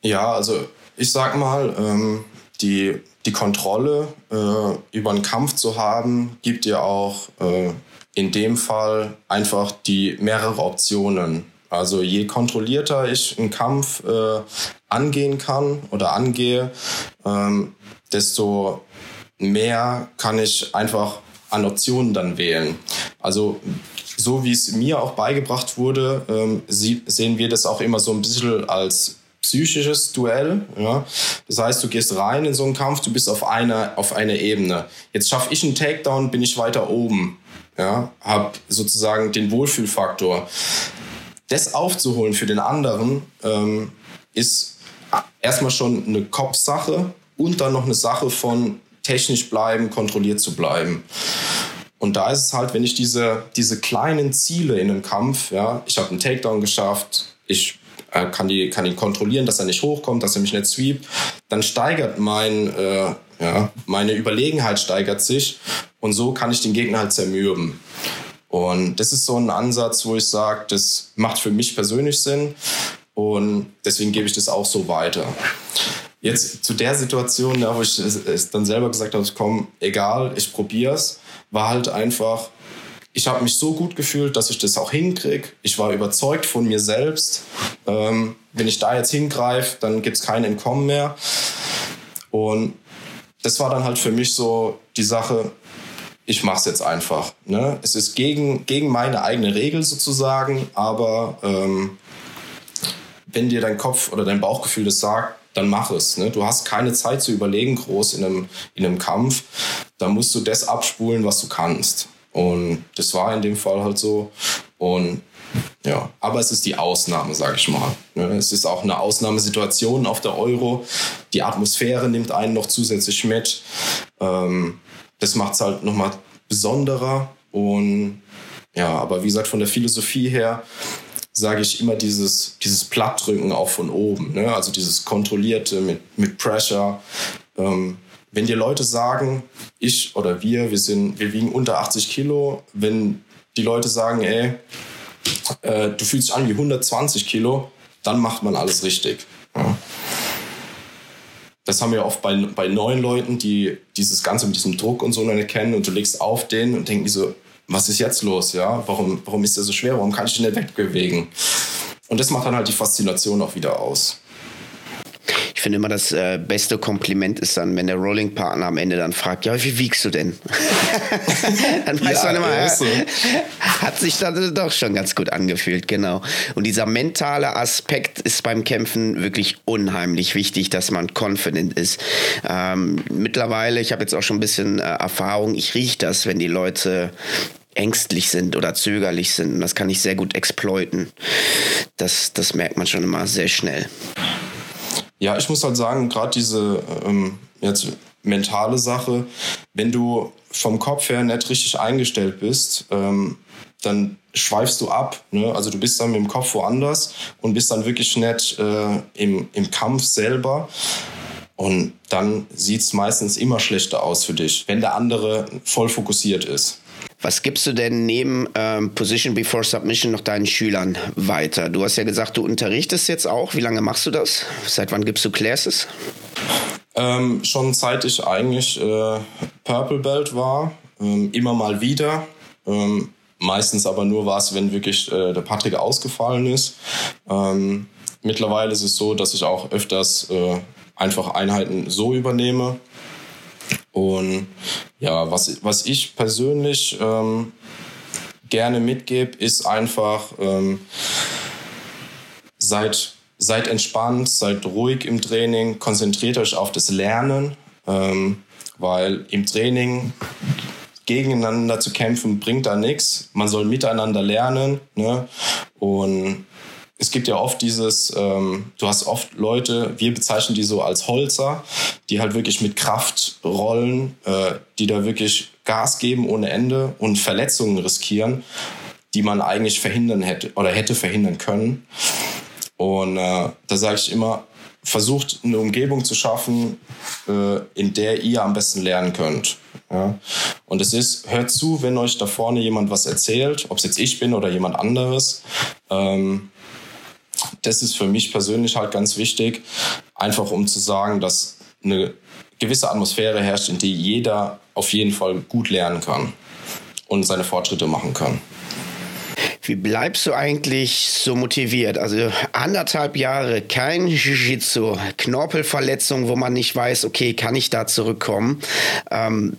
Ja, also ich sag mal, ähm, die, die Kontrolle äh, über einen Kampf zu haben, gibt dir auch äh, in dem Fall einfach die mehrere Optionen. Also je kontrollierter ich einen Kampf äh, angehen kann oder angehe, ähm, desto mehr kann ich einfach an Optionen dann wählen. Also so wie es mir auch beigebracht wurde, ähm, sehen wir das auch immer so ein bisschen als psychisches Duell. Ja? Das heißt, du gehst rein in so einen Kampf, du bist auf einer auf einer Ebene. Jetzt schaffe ich einen Takedown, bin ich weiter oben. Ja? Hab sozusagen den Wohlfühlfaktor. Das aufzuholen für den anderen ähm, ist erstmal schon eine Kopfsache und dann noch eine Sache von technisch bleiben, kontrolliert zu bleiben. Und da ist es halt, wenn ich diese, diese kleinen Ziele in einem Kampf, ja, ich habe einen Takedown geschafft, ich äh, kann, die, kann ihn kontrollieren, dass er nicht hochkommt, dass er mich nicht sweept, dann steigert mein, äh, ja, meine Überlegenheit steigert sich und so kann ich den Gegner halt zermürben. Und das ist so ein Ansatz, wo ich sage, das macht für mich persönlich Sinn und deswegen gebe ich das auch so weiter. Jetzt zu der Situation, ja, wo ich es dann selber gesagt habe, komm, egal, ich probiere es, war halt einfach, ich habe mich so gut gefühlt, dass ich das auch hinkriege. Ich war überzeugt von mir selbst. Ähm, wenn ich da jetzt hingreife, dann gibt es kein Entkommen mehr. Und das war dann halt für mich so die Sache, ich mache es jetzt einfach. Ne? Es ist gegen, gegen meine eigene Regel sozusagen, aber ähm, wenn dir dein Kopf oder dein Bauchgefühl das sagt, dann mach es. Ne? Du hast keine Zeit zu überlegen groß in einem, in einem Kampf. Da musst du das abspulen, was du kannst. Und das war in dem Fall halt so. Und ja, aber es ist die Ausnahme, sage ich mal. Ne? Es ist auch eine Ausnahmesituation auf der Euro. Die Atmosphäre nimmt einen noch zusätzlich mit. Ähm, das macht es halt nochmal besonderer. Und ja, aber wie gesagt, von der Philosophie her sage ich immer dieses, dieses Plattdrücken auch von oben. Ne? Also dieses Kontrollierte mit, mit Pressure. Ähm, wenn dir Leute sagen, ich oder wir, wir, sind, wir wiegen unter 80 Kilo, wenn die Leute sagen, ey, äh, du fühlst dich an wie 120 Kilo, dann macht man alles richtig. Das haben wir oft bei, bei neuen Leuten, die dieses Ganze mit diesem Druck und so nicht kennen und du legst auf den und die so, was ist jetzt los? Ja, warum, warum ist der so schwer? Warum kann ich ihn nicht wegbewegen? Und das macht dann halt die Faszination auch wieder aus finde immer das äh, beste Kompliment ist dann, wenn der Rolling-Partner am Ende dann fragt, ja, wie wiegst du denn? dann weiß ja, man immer, ja, so. hat sich dann doch schon ganz gut angefühlt, genau. Und dieser mentale Aspekt ist beim Kämpfen wirklich unheimlich wichtig, dass man confident ist. Ähm, mittlerweile, ich habe jetzt auch schon ein bisschen äh, Erfahrung, ich rieche das, wenn die Leute ängstlich sind oder zögerlich sind. Und das kann ich sehr gut exploiten. Das, das merkt man schon immer sehr schnell. Ja, ich muss halt sagen, gerade diese ähm, jetzt mentale Sache, wenn du vom Kopf her nicht richtig eingestellt bist, ähm, dann schweifst du ab. Ne? Also du bist dann mit dem Kopf woanders und bist dann wirklich nicht äh, im, im Kampf selber. Und dann sieht es meistens immer schlechter aus für dich, wenn der andere voll fokussiert ist. Was gibst du denn neben ähm, Position Before Submission noch deinen Schülern weiter? Du hast ja gesagt, du unterrichtest jetzt auch. Wie lange machst du das? Seit wann gibst du Classes? Ähm, schon seit ich eigentlich äh, Purple Belt war, ähm, immer mal wieder. Ähm, meistens aber nur war es, wenn wirklich äh, der Patrick ausgefallen ist. Ähm, mittlerweile ist es so, dass ich auch öfters äh, einfach Einheiten so übernehme. Und ja, was, was ich persönlich ähm, gerne mitgebe, ist einfach, ähm, seid, seid entspannt, seid ruhig im Training, konzentriert euch auf das Lernen, ähm, weil im Training gegeneinander zu kämpfen bringt da nichts. Man soll miteinander lernen. Ne? Und es gibt ja oft dieses, ähm, du hast oft Leute, wir bezeichnen die so als Holzer, die halt wirklich mit Kraft rollen, äh, die da wirklich Gas geben ohne Ende und Verletzungen riskieren, die man eigentlich verhindern hätte oder hätte verhindern können. Und äh, da sage ich immer, versucht eine Umgebung zu schaffen, äh, in der ihr am besten lernen könnt. Ja? Und es ist, hört zu, wenn euch da vorne jemand was erzählt, ob es jetzt ich bin oder jemand anderes. Ähm, das ist für mich persönlich halt ganz wichtig, einfach um zu sagen, dass eine gewisse Atmosphäre herrscht, in der jeder auf jeden Fall gut lernen kann und seine Fortschritte machen kann. Wie bleibst du eigentlich so motiviert? Also anderthalb Jahre kein Jiu-Jitsu, Knorpelverletzung, wo man nicht weiß, okay, kann ich da zurückkommen? Ähm,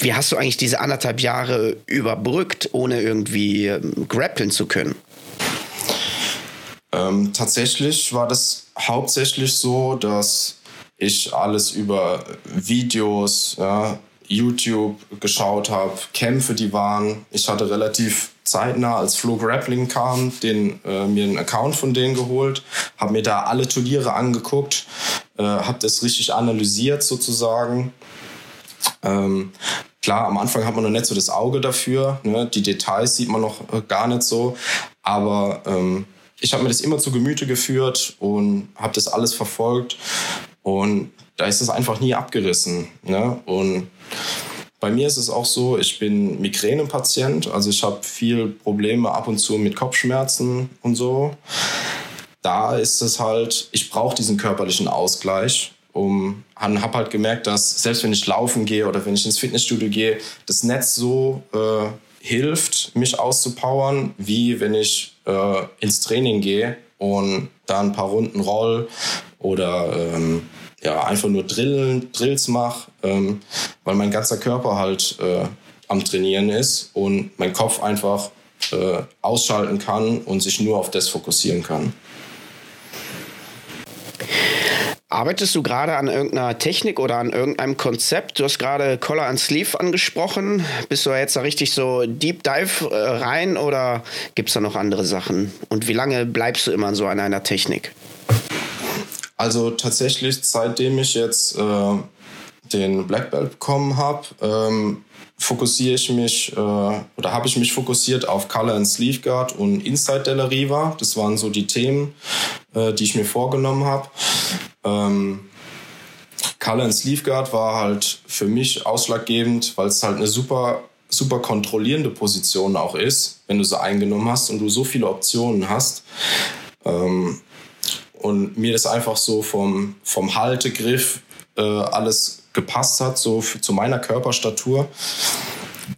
wie hast du eigentlich diese anderthalb Jahre überbrückt, ohne irgendwie ähm, grappeln zu können? Ähm, tatsächlich war das hauptsächlich so, dass ich alles über Videos, ja, YouTube geschaut habe, Kämpfe, die waren. Ich hatte relativ zeitnah, als Flow Grappling kam, den, äh, mir einen Account von denen geholt, habe mir da alle Turniere angeguckt, äh, habe das richtig analysiert sozusagen. Ähm, klar, am Anfang hat man noch nicht so das Auge dafür, ne? die Details sieht man noch äh, gar nicht so, aber ähm, ich habe mir das immer zu Gemüte geführt und habe das alles verfolgt und da ist es einfach nie abgerissen. Ne? Und bei mir ist es auch so, ich bin Migränepatient, also ich habe viel Probleme ab und zu mit Kopfschmerzen und so. Da ist es halt, ich brauche diesen körperlichen Ausgleich. Um, habe halt gemerkt, dass selbst wenn ich laufen gehe oder wenn ich ins Fitnessstudio gehe, das Netz so äh, hilft, mich auszupowern, wie wenn ich äh, ins Training gehe und da ein paar Runden roll oder ähm, ja, einfach nur Drillen, Drills mache, ähm, weil mein ganzer Körper halt äh, am Trainieren ist und mein Kopf einfach äh, ausschalten kann und sich nur auf das fokussieren kann. Arbeitest du gerade an irgendeiner Technik oder an irgendeinem Konzept? Du hast gerade Collar and Sleeve angesprochen. Bist du jetzt da richtig so Deep Dive äh, rein oder gibt es da noch andere Sachen? Und wie lange bleibst du immer so an einer Technik? Also tatsächlich, seitdem ich jetzt äh, den Black Belt bekommen habe, ähm, fokussiere ich mich äh, oder habe ich mich fokussiert auf Color and Sleeve Guard und Inside Della Riva. Das waren so die Themen, äh, die ich mir vorgenommen habe. Ähm, Color and Sleeve Guard war halt für mich ausschlaggebend, weil es halt eine super super kontrollierende Position auch ist, wenn du sie eingenommen hast und du so viele Optionen hast. Ähm, und mir das einfach so vom, vom Haltegriff äh, alles gepasst hat, so für, zu meiner Körperstatur.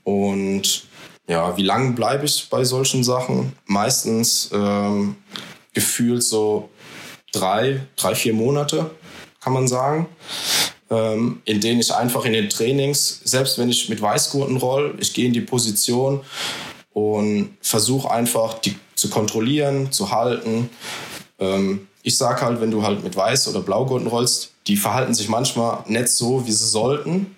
Und ja, wie lange bleibe ich bei solchen Sachen? Meistens ähm, gefühlt so drei, drei, vier Monate, kann man sagen. Ähm, in denen ich einfach in den Trainings, selbst wenn ich mit Weißgurten roll, ich gehe in die Position und versuche einfach die zu kontrollieren, zu halten. Ähm, ich sage halt, wenn du halt mit Weiß- oder Blaugurten rollst, die verhalten sich manchmal nicht so, wie sie sollten.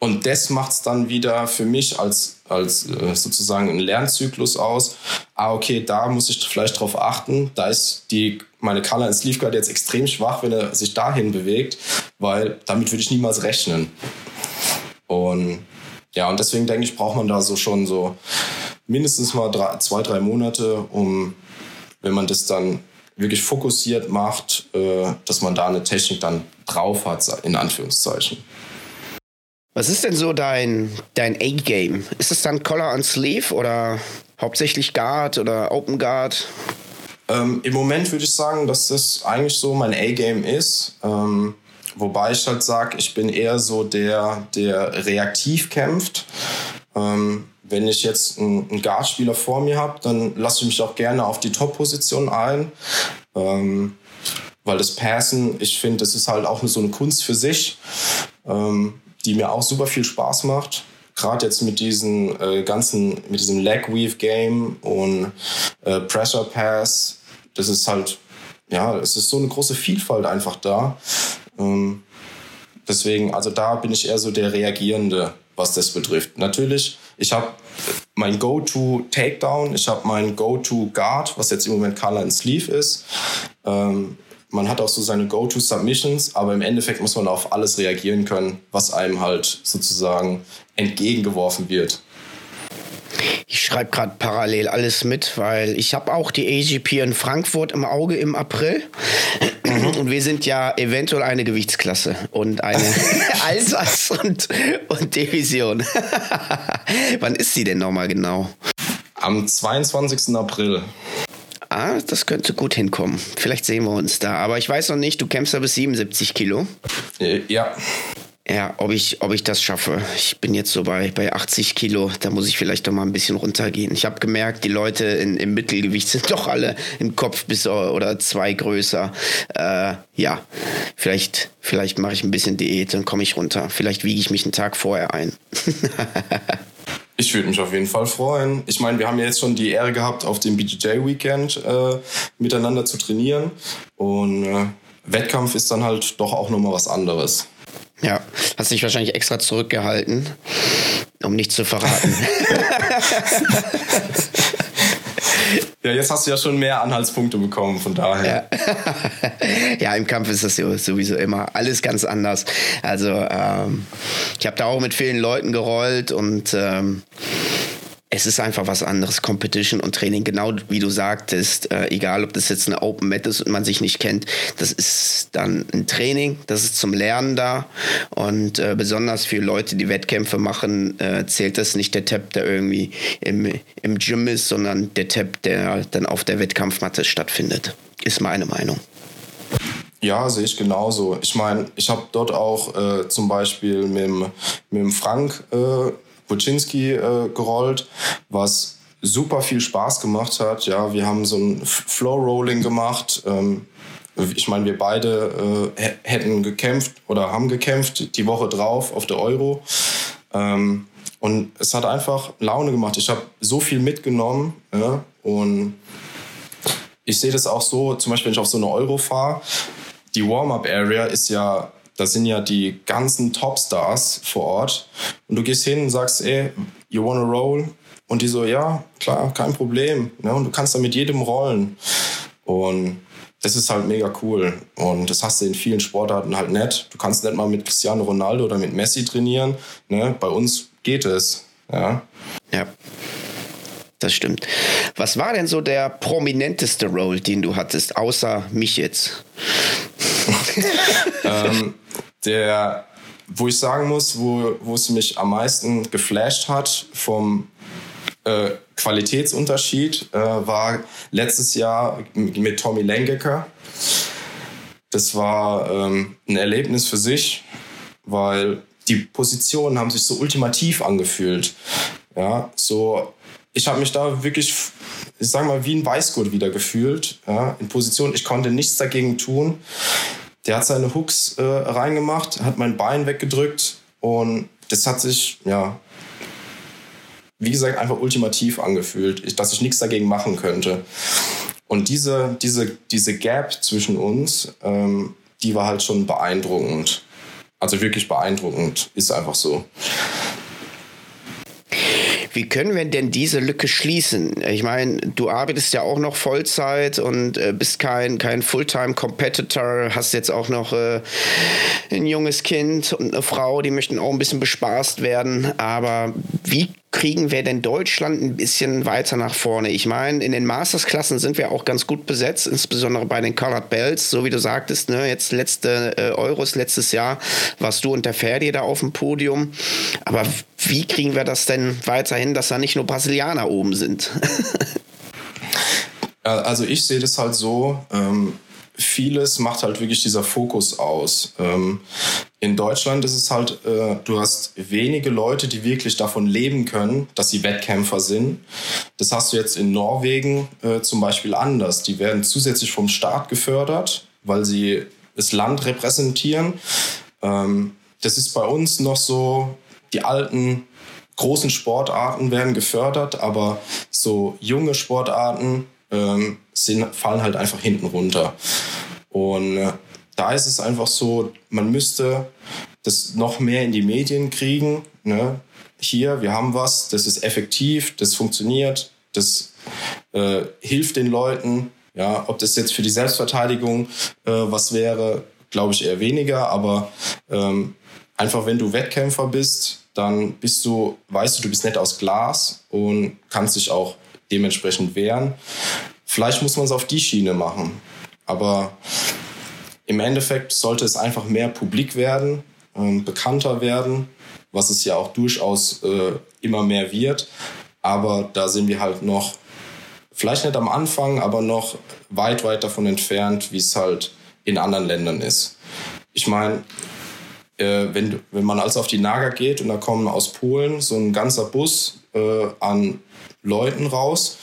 und das macht es dann wieder für mich als, als äh, sozusagen ein Lernzyklus aus. Ah, okay, da muss ich vielleicht drauf achten. Da ist die, meine Color and Sleeve Guard jetzt extrem schwach, wenn er sich dahin bewegt, weil damit würde ich niemals rechnen. Und ja, und deswegen denke ich, braucht man da so schon so mindestens mal drei, zwei, drei Monate, um, wenn man das dann wirklich fokussiert macht, äh, dass man da eine Technik dann drauf hat, in Anführungszeichen. Was ist denn so dein, dein A-Game? Ist es dann Collar on Sleeve oder hauptsächlich Guard oder Open Guard? Ähm, Im Moment würde ich sagen, dass das eigentlich so mein A-Game ist. Ähm, wobei ich halt sage, ich bin eher so der, der reaktiv kämpft. Ähm, wenn ich jetzt einen, einen Guard-Spieler vor mir habe, dann lasse ich mich auch gerne auf die Top-Position ein. Ähm, weil das Passen, ich finde, das ist halt auch so eine Kunst für sich. Ähm, die mir auch super viel Spaß macht. Gerade jetzt mit diesen äh, ganzen, mit diesem Leg Weave Game und äh, Pressure Pass, das ist halt, ja, es ist so eine große Vielfalt einfach da. Ähm, deswegen, also da bin ich eher so der Reagierende, was das betrifft. Natürlich, ich habe mein Go-To Takedown, ich habe mein Go-To Guard, was jetzt im Moment Color and Sleeve ist. Ähm, man hat auch so seine Go-To-Submissions, aber im Endeffekt muss man auf alles reagieren können, was einem halt sozusagen entgegengeworfen wird. Ich schreibe gerade parallel alles mit, weil ich habe auch die AGP in Frankfurt im Auge im April. Und wir sind ja eventuell eine Gewichtsklasse und eine Alters- und, und Division. Wann ist sie denn nochmal genau? Am 22. April ah, das könnte gut hinkommen. Vielleicht sehen wir uns da. Aber ich weiß noch nicht, du kämpfst ja bis 77 Kilo. Äh, ja. Ja, ob ich, ob ich das schaffe. Ich bin jetzt so bei, bei 80 Kilo. Da muss ich vielleicht doch mal ein bisschen runtergehen. Ich habe gemerkt, die Leute in, im Mittelgewicht sind doch alle im Kopf bis oder zwei größer. Äh, ja, vielleicht, vielleicht mache ich ein bisschen Diät und komme ich runter. Vielleicht wiege ich mich einen Tag vorher ein. Ich würde mich auf jeden Fall freuen. Ich meine, wir haben ja jetzt schon die Ehre gehabt, auf dem BJJ-Weekend äh, miteinander zu trainieren. Und äh, Wettkampf ist dann halt doch auch nochmal was anderes. Ja, hast dich wahrscheinlich extra zurückgehalten, um nichts zu verraten. Ja, jetzt hast du ja schon mehr Anhaltspunkte bekommen, von daher. Ja, ja im Kampf ist das sowieso immer alles ganz anders. Also ähm, ich habe da auch mit vielen Leuten gerollt und ähm, es ist einfach was anderes, Competition und Training, genau wie du sagtest, äh, egal ob das jetzt eine Open Mat ist und man sich nicht kennt, das ist dann ein Training, das ist zum Lernen da und äh, besonders für Leute, die Wettkämpfe machen, äh, zählt das nicht der Tap, der irgendwie im, im Gym ist, sondern der Tap, der dann auf der Wettkampfmatte stattfindet, ist meine Meinung. Ja, sehe ich genauso. Ich meine, ich habe dort auch äh, zum Beispiel mit, mit dem Frank äh, Buczynski äh, gerollt, was super viel Spaß gemacht hat. Ja, wir haben so ein Flow Rolling gemacht. Ähm, ich meine, wir beide äh, hätten gekämpft oder haben gekämpft die Woche drauf auf der Euro. Ähm, und es hat einfach Laune gemacht. Ich habe so viel mitgenommen. Ja, und ich sehe das auch so, zum Beispiel, wenn ich auf so eine Euro fahre, die Warm-up-Area ist ja da sind ja die ganzen Topstars vor Ort. Und du gehst hin und sagst, ey, you wanna roll? Und die so, ja, klar, kein Problem. Ja, und du kannst da mit jedem rollen. Und das ist halt mega cool. Und das hast du in vielen Sportarten halt nicht. Du kannst nicht mal mit Cristiano Ronaldo oder mit Messi trainieren. Ne? Bei uns geht es. Ja. Ja. Das stimmt. Was war denn so der prominenteste Role, den du hattest, außer mich jetzt? ähm, der, wo ich sagen muss, wo, wo es mich am meisten geflasht hat vom äh, Qualitätsunterschied, äh, war letztes Jahr mit Tommy Lengecker. Das war ähm, ein Erlebnis für sich, weil die Positionen haben sich so ultimativ angefühlt. Ja, so, ich habe mich da wirklich, ich sag mal, wie ein Weißgurt wieder gefühlt, ja, in Position. Ich konnte nichts dagegen tun. Der hat seine Hooks äh, reingemacht, hat mein Bein weggedrückt und das hat sich, ja, wie gesagt, einfach ultimativ angefühlt, dass ich nichts dagegen machen könnte. Und diese, diese, diese Gap zwischen uns, ähm, die war halt schon beeindruckend. Also wirklich beeindruckend, ist einfach so. Wie können wir denn diese Lücke schließen? Ich meine, du arbeitest ja auch noch Vollzeit und äh, bist kein, kein Fulltime-Competitor, hast jetzt auch noch äh, ein junges Kind und eine Frau, die möchten auch ein bisschen bespaßt werden. Aber wie kriegen wir denn Deutschland ein bisschen weiter nach vorne? Ich meine, in den Mastersklassen sind wir auch ganz gut besetzt, insbesondere bei den Colored Bells, so wie du sagtest, ne, jetzt letzte äh, Euros letztes Jahr warst du und der Ferdi da auf dem Podium. Aber wie kriegen wir das denn weiterhin, dass da nicht nur Brasilianer oben sind? also ich sehe das halt so, ähm, vieles macht halt wirklich dieser Fokus aus. Ähm, in Deutschland ist es halt, äh, du hast wenige Leute, die wirklich davon leben können, dass sie Wettkämpfer sind. Das hast du jetzt in Norwegen äh, zum Beispiel anders. Die werden zusätzlich vom Staat gefördert, weil sie das Land repräsentieren. Ähm, das ist bei uns noch so, die alten großen Sportarten werden gefördert, aber so junge Sportarten ähm, sind, fallen halt einfach hinten runter. Und äh, da ist es einfach so, man müsste das noch mehr in die Medien kriegen. Ne? Hier, wir haben was, das ist effektiv, das funktioniert, das äh, hilft den Leuten. Ja, ob das jetzt für die Selbstverteidigung äh, was wäre, glaube ich eher weniger. Aber ähm, einfach, wenn du Wettkämpfer bist, dann bist du, weißt du, du bist nicht aus Glas und kannst dich auch dementsprechend wehren. Vielleicht muss man es auf die Schiene machen. Aber im Endeffekt sollte es einfach mehr publik werden, äh, bekannter werden, was es ja auch durchaus äh, immer mehr wird. Aber da sind wir halt noch, vielleicht nicht am Anfang, aber noch weit, weit davon entfernt, wie es halt in anderen Ländern ist. Ich meine, äh, wenn, wenn man also auf die Naga geht und da kommen aus Polen so ein ganzer Bus äh, an Leuten raus,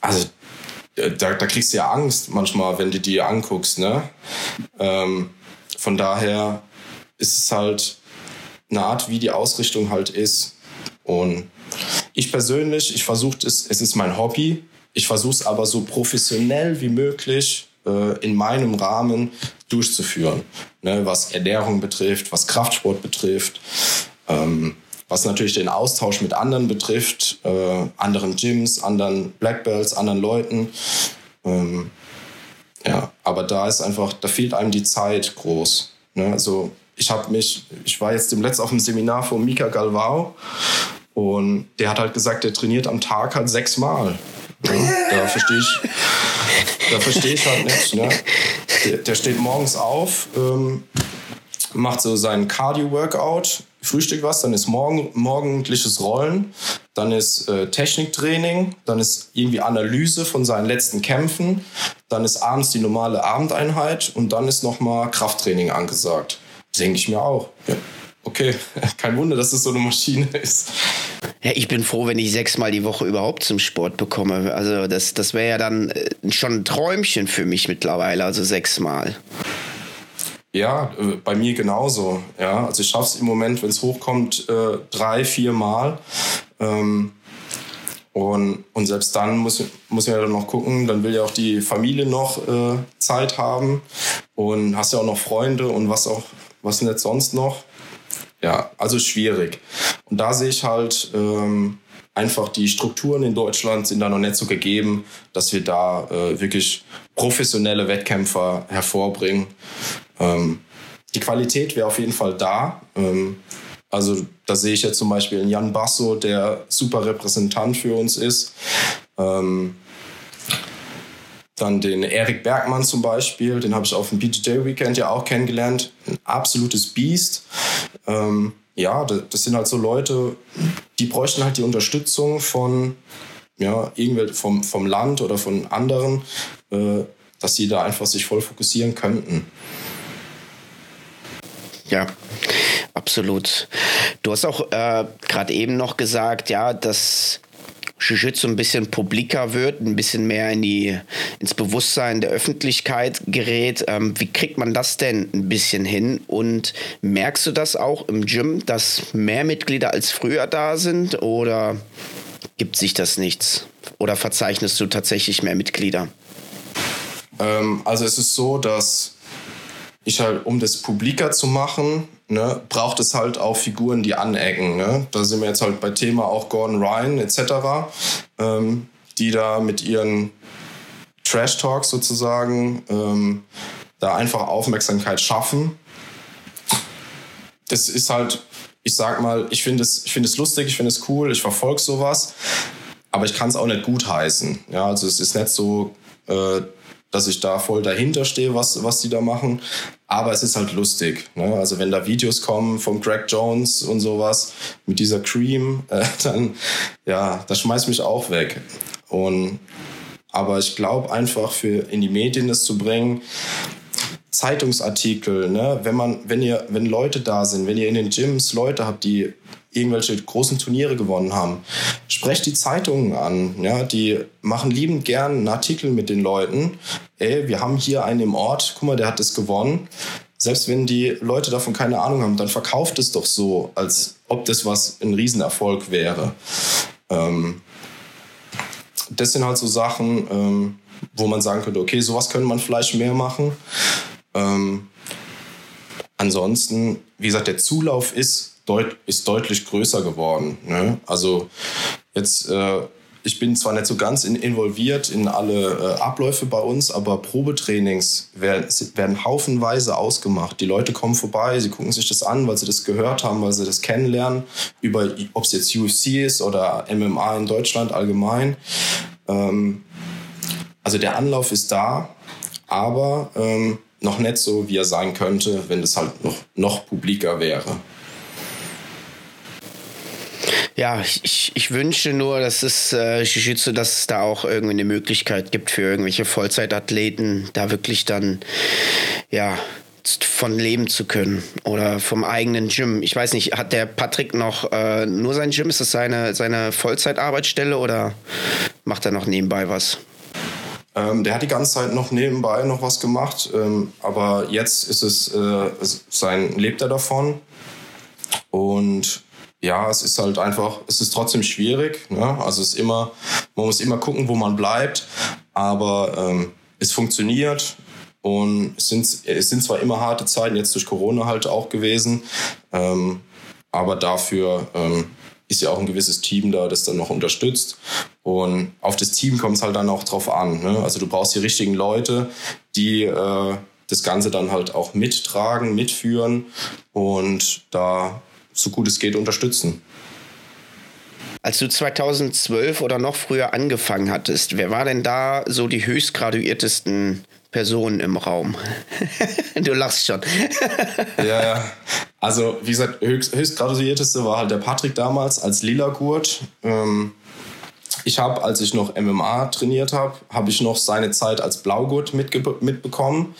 also äh, da, da kriegst du ja Angst manchmal, wenn du die anguckst. Ne? Ähm, von daher ist es halt eine Art, wie die Ausrichtung halt ist. Und ich persönlich, ich versuche es, es ist mein Hobby. Ich versuche es aber so professionell wie möglich äh, in meinem Rahmen durchzuführen. Ne? Was Ernährung betrifft, was Kraftsport betrifft. Ähm, was natürlich den Austausch mit anderen betrifft, äh, anderen Gyms, anderen Black Belts, anderen Leuten. Ähm, ja, aber da ist einfach, da fehlt einem die Zeit groß. Ne? Also ich habe mich, ich war jetzt dem letzten auf dem Seminar von Mika Galvao und der hat halt gesagt, der trainiert am Tag halt sechsmal. Ja, da verstehe ich, da verstehe ich halt nicht. Ne? Der, der steht morgens auf, ähm, macht so seinen Cardio-Workout, Frühstück was, dann ist morgen, morgendliches Rollen, dann ist äh, Techniktraining, dann ist irgendwie Analyse von seinen letzten Kämpfen, dann ist abends die normale Abendeinheit und dann ist nochmal Krafttraining angesagt. Denke ich mir auch. Ja. Okay, kein Wunder, dass es so eine Maschine ist. Ja, ich bin froh, wenn ich sechsmal die Woche überhaupt zum Sport bekomme. Also das, das wäre ja dann äh, schon ein Träumchen für mich mittlerweile, also sechsmal. Ja, äh, bei mir genauso. Ja, also ich schaffe es im Moment, wenn es hochkommt, äh, drei, vier Mal. Ähm, und, und selbst dann muss, muss man ja dann noch gucken, dann will ja auch die Familie noch äh, Zeit haben und hast ja auch noch Freunde und was auch, was nicht sonst noch. Ja, also schwierig. Und da sehe ich halt ähm, einfach die Strukturen in Deutschland sind da noch nicht so gegeben, dass wir da wirklich professionelle Wettkämpfer hervorbringen. Ähm, die Qualität wäre auf jeden Fall da. Ähm, also da sehe ich jetzt zum Beispiel einen Jan Basso, der super Repräsentant für uns ist. Ähm, dann den Erik Bergmann zum Beispiel, den habe ich auf dem BJJ Weekend ja auch kennengelernt. Ein absolutes Biest. Ähm, ja, das sind halt so Leute, die bräuchten halt die Unterstützung von ja, irgendwel vom, vom Land oder von anderen, äh, dass sie da einfach sich voll fokussieren könnten. Ja, absolut. Du hast auch äh, gerade eben noch gesagt, ja, dass Jiu-Jitsu ein bisschen publiker wird, ein bisschen mehr in die, ins Bewusstsein der Öffentlichkeit gerät. Ähm, wie kriegt man das denn ein bisschen hin? Und merkst du das auch im Gym, dass mehr Mitglieder als früher da sind? Oder gibt sich das nichts? Oder verzeichnest du tatsächlich mehr Mitglieder? Ähm, also es ist so, dass ich halt, um das publiker zu machen, ne, braucht es halt auch Figuren, die anecken. Ne? Da sind wir jetzt halt bei Thema auch Gordon Ryan etc., ähm, die da mit ihren Trash Talks sozusagen ähm, da einfach Aufmerksamkeit schaffen. Das ist halt, ich sag mal, ich finde es, es lustig, ich finde es cool, ich verfolge sowas, aber ich kann es auch nicht gutheißen. Ja, also es ist nicht so, äh, dass ich da voll dahinter stehe, was, was die da machen. Aber es ist halt lustig. Ne? Also wenn da Videos kommen von Greg Jones und sowas mit dieser Cream, äh, dann, ja, das schmeißt mich auch weg. Und, aber ich glaube einfach, für in die Medien das zu bringen, Zeitungsartikel, ne? wenn man, wenn ihr, wenn Leute da sind, wenn ihr in den Gyms Leute habt, die irgendwelche großen Turniere gewonnen haben. Sprecht die Zeitungen an, ja, die machen liebend gern einen Artikel mit den Leuten. Ey, wir haben hier einen im Ort, guck mal, der hat das gewonnen. Selbst wenn die Leute davon keine Ahnung haben, dann verkauft es doch so, als ob das was ein Riesenerfolg wäre. Ähm, das sind halt so Sachen, ähm, wo man sagen könnte, okay, sowas könnte man vielleicht mehr machen. Ähm, ansonsten, wie gesagt, der Zulauf ist deut ist deutlich größer geworden. Ne? Also jetzt, äh, ich bin zwar nicht so ganz in, involviert in alle äh, Abläufe bei uns, aber Probetrainings werden, werden haufenweise ausgemacht. Die Leute kommen vorbei, sie gucken sich das an, weil sie das gehört haben, weil sie das kennenlernen, über ob es jetzt UFC ist oder MMA in Deutschland allgemein. Ähm, also der Anlauf ist da, aber ähm, noch nicht so, wie er sein könnte, wenn es halt noch, noch publiker wäre. Ja, ich, ich wünsche nur, dass es äh, Jiu-Jitsu, dass es da auch irgendwie eine Möglichkeit gibt für irgendwelche Vollzeitathleten, da wirklich dann, ja, von leben zu können oder vom eigenen Gym. Ich weiß nicht, hat der Patrick noch äh, nur sein Gym? Ist das seine, seine Vollzeitarbeitsstelle oder macht er noch nebenbei was? Ähm, der hat die ganze Zeit noch nebenbei noch was gemacht, ähm, aber jetzt ist es äh, sein, lebt er davon und ja, es ist halt einfach, es ist trotzdem schwierig. Ne? Also es ist immer, man muss immer gucken, wo man bleibt, aber ähm, es funktioniert und es sind, es sind zwar immer harte Zeiten, jetzt durch Corona halt auch gewesen, ähm, aber dafür ähm, ist ja auch ein gewisses Team da, das dann noch unterstützt. Und auf das Team kommt es halt dann auch drauf an. Ne? Also du brauchst die richtigen Leute, die äh, das Ganze dann halt auch mittragen, mitführen und da so gut es geht unterstützen. Als du 2012 oder noch früher angefangen hattest, wer war denn da so die höchstgraduiertesten Personen im Raum? du lachst schon. ja, ja. Also, wie gesagt, höchst, höchstgraduierteste war halt der Patrick damals als Lila Gurt. Ähm, ich habe, als ich noch MMA trainiert habe, habe ich noch seine Zeit als Blaugurt mitbekommen.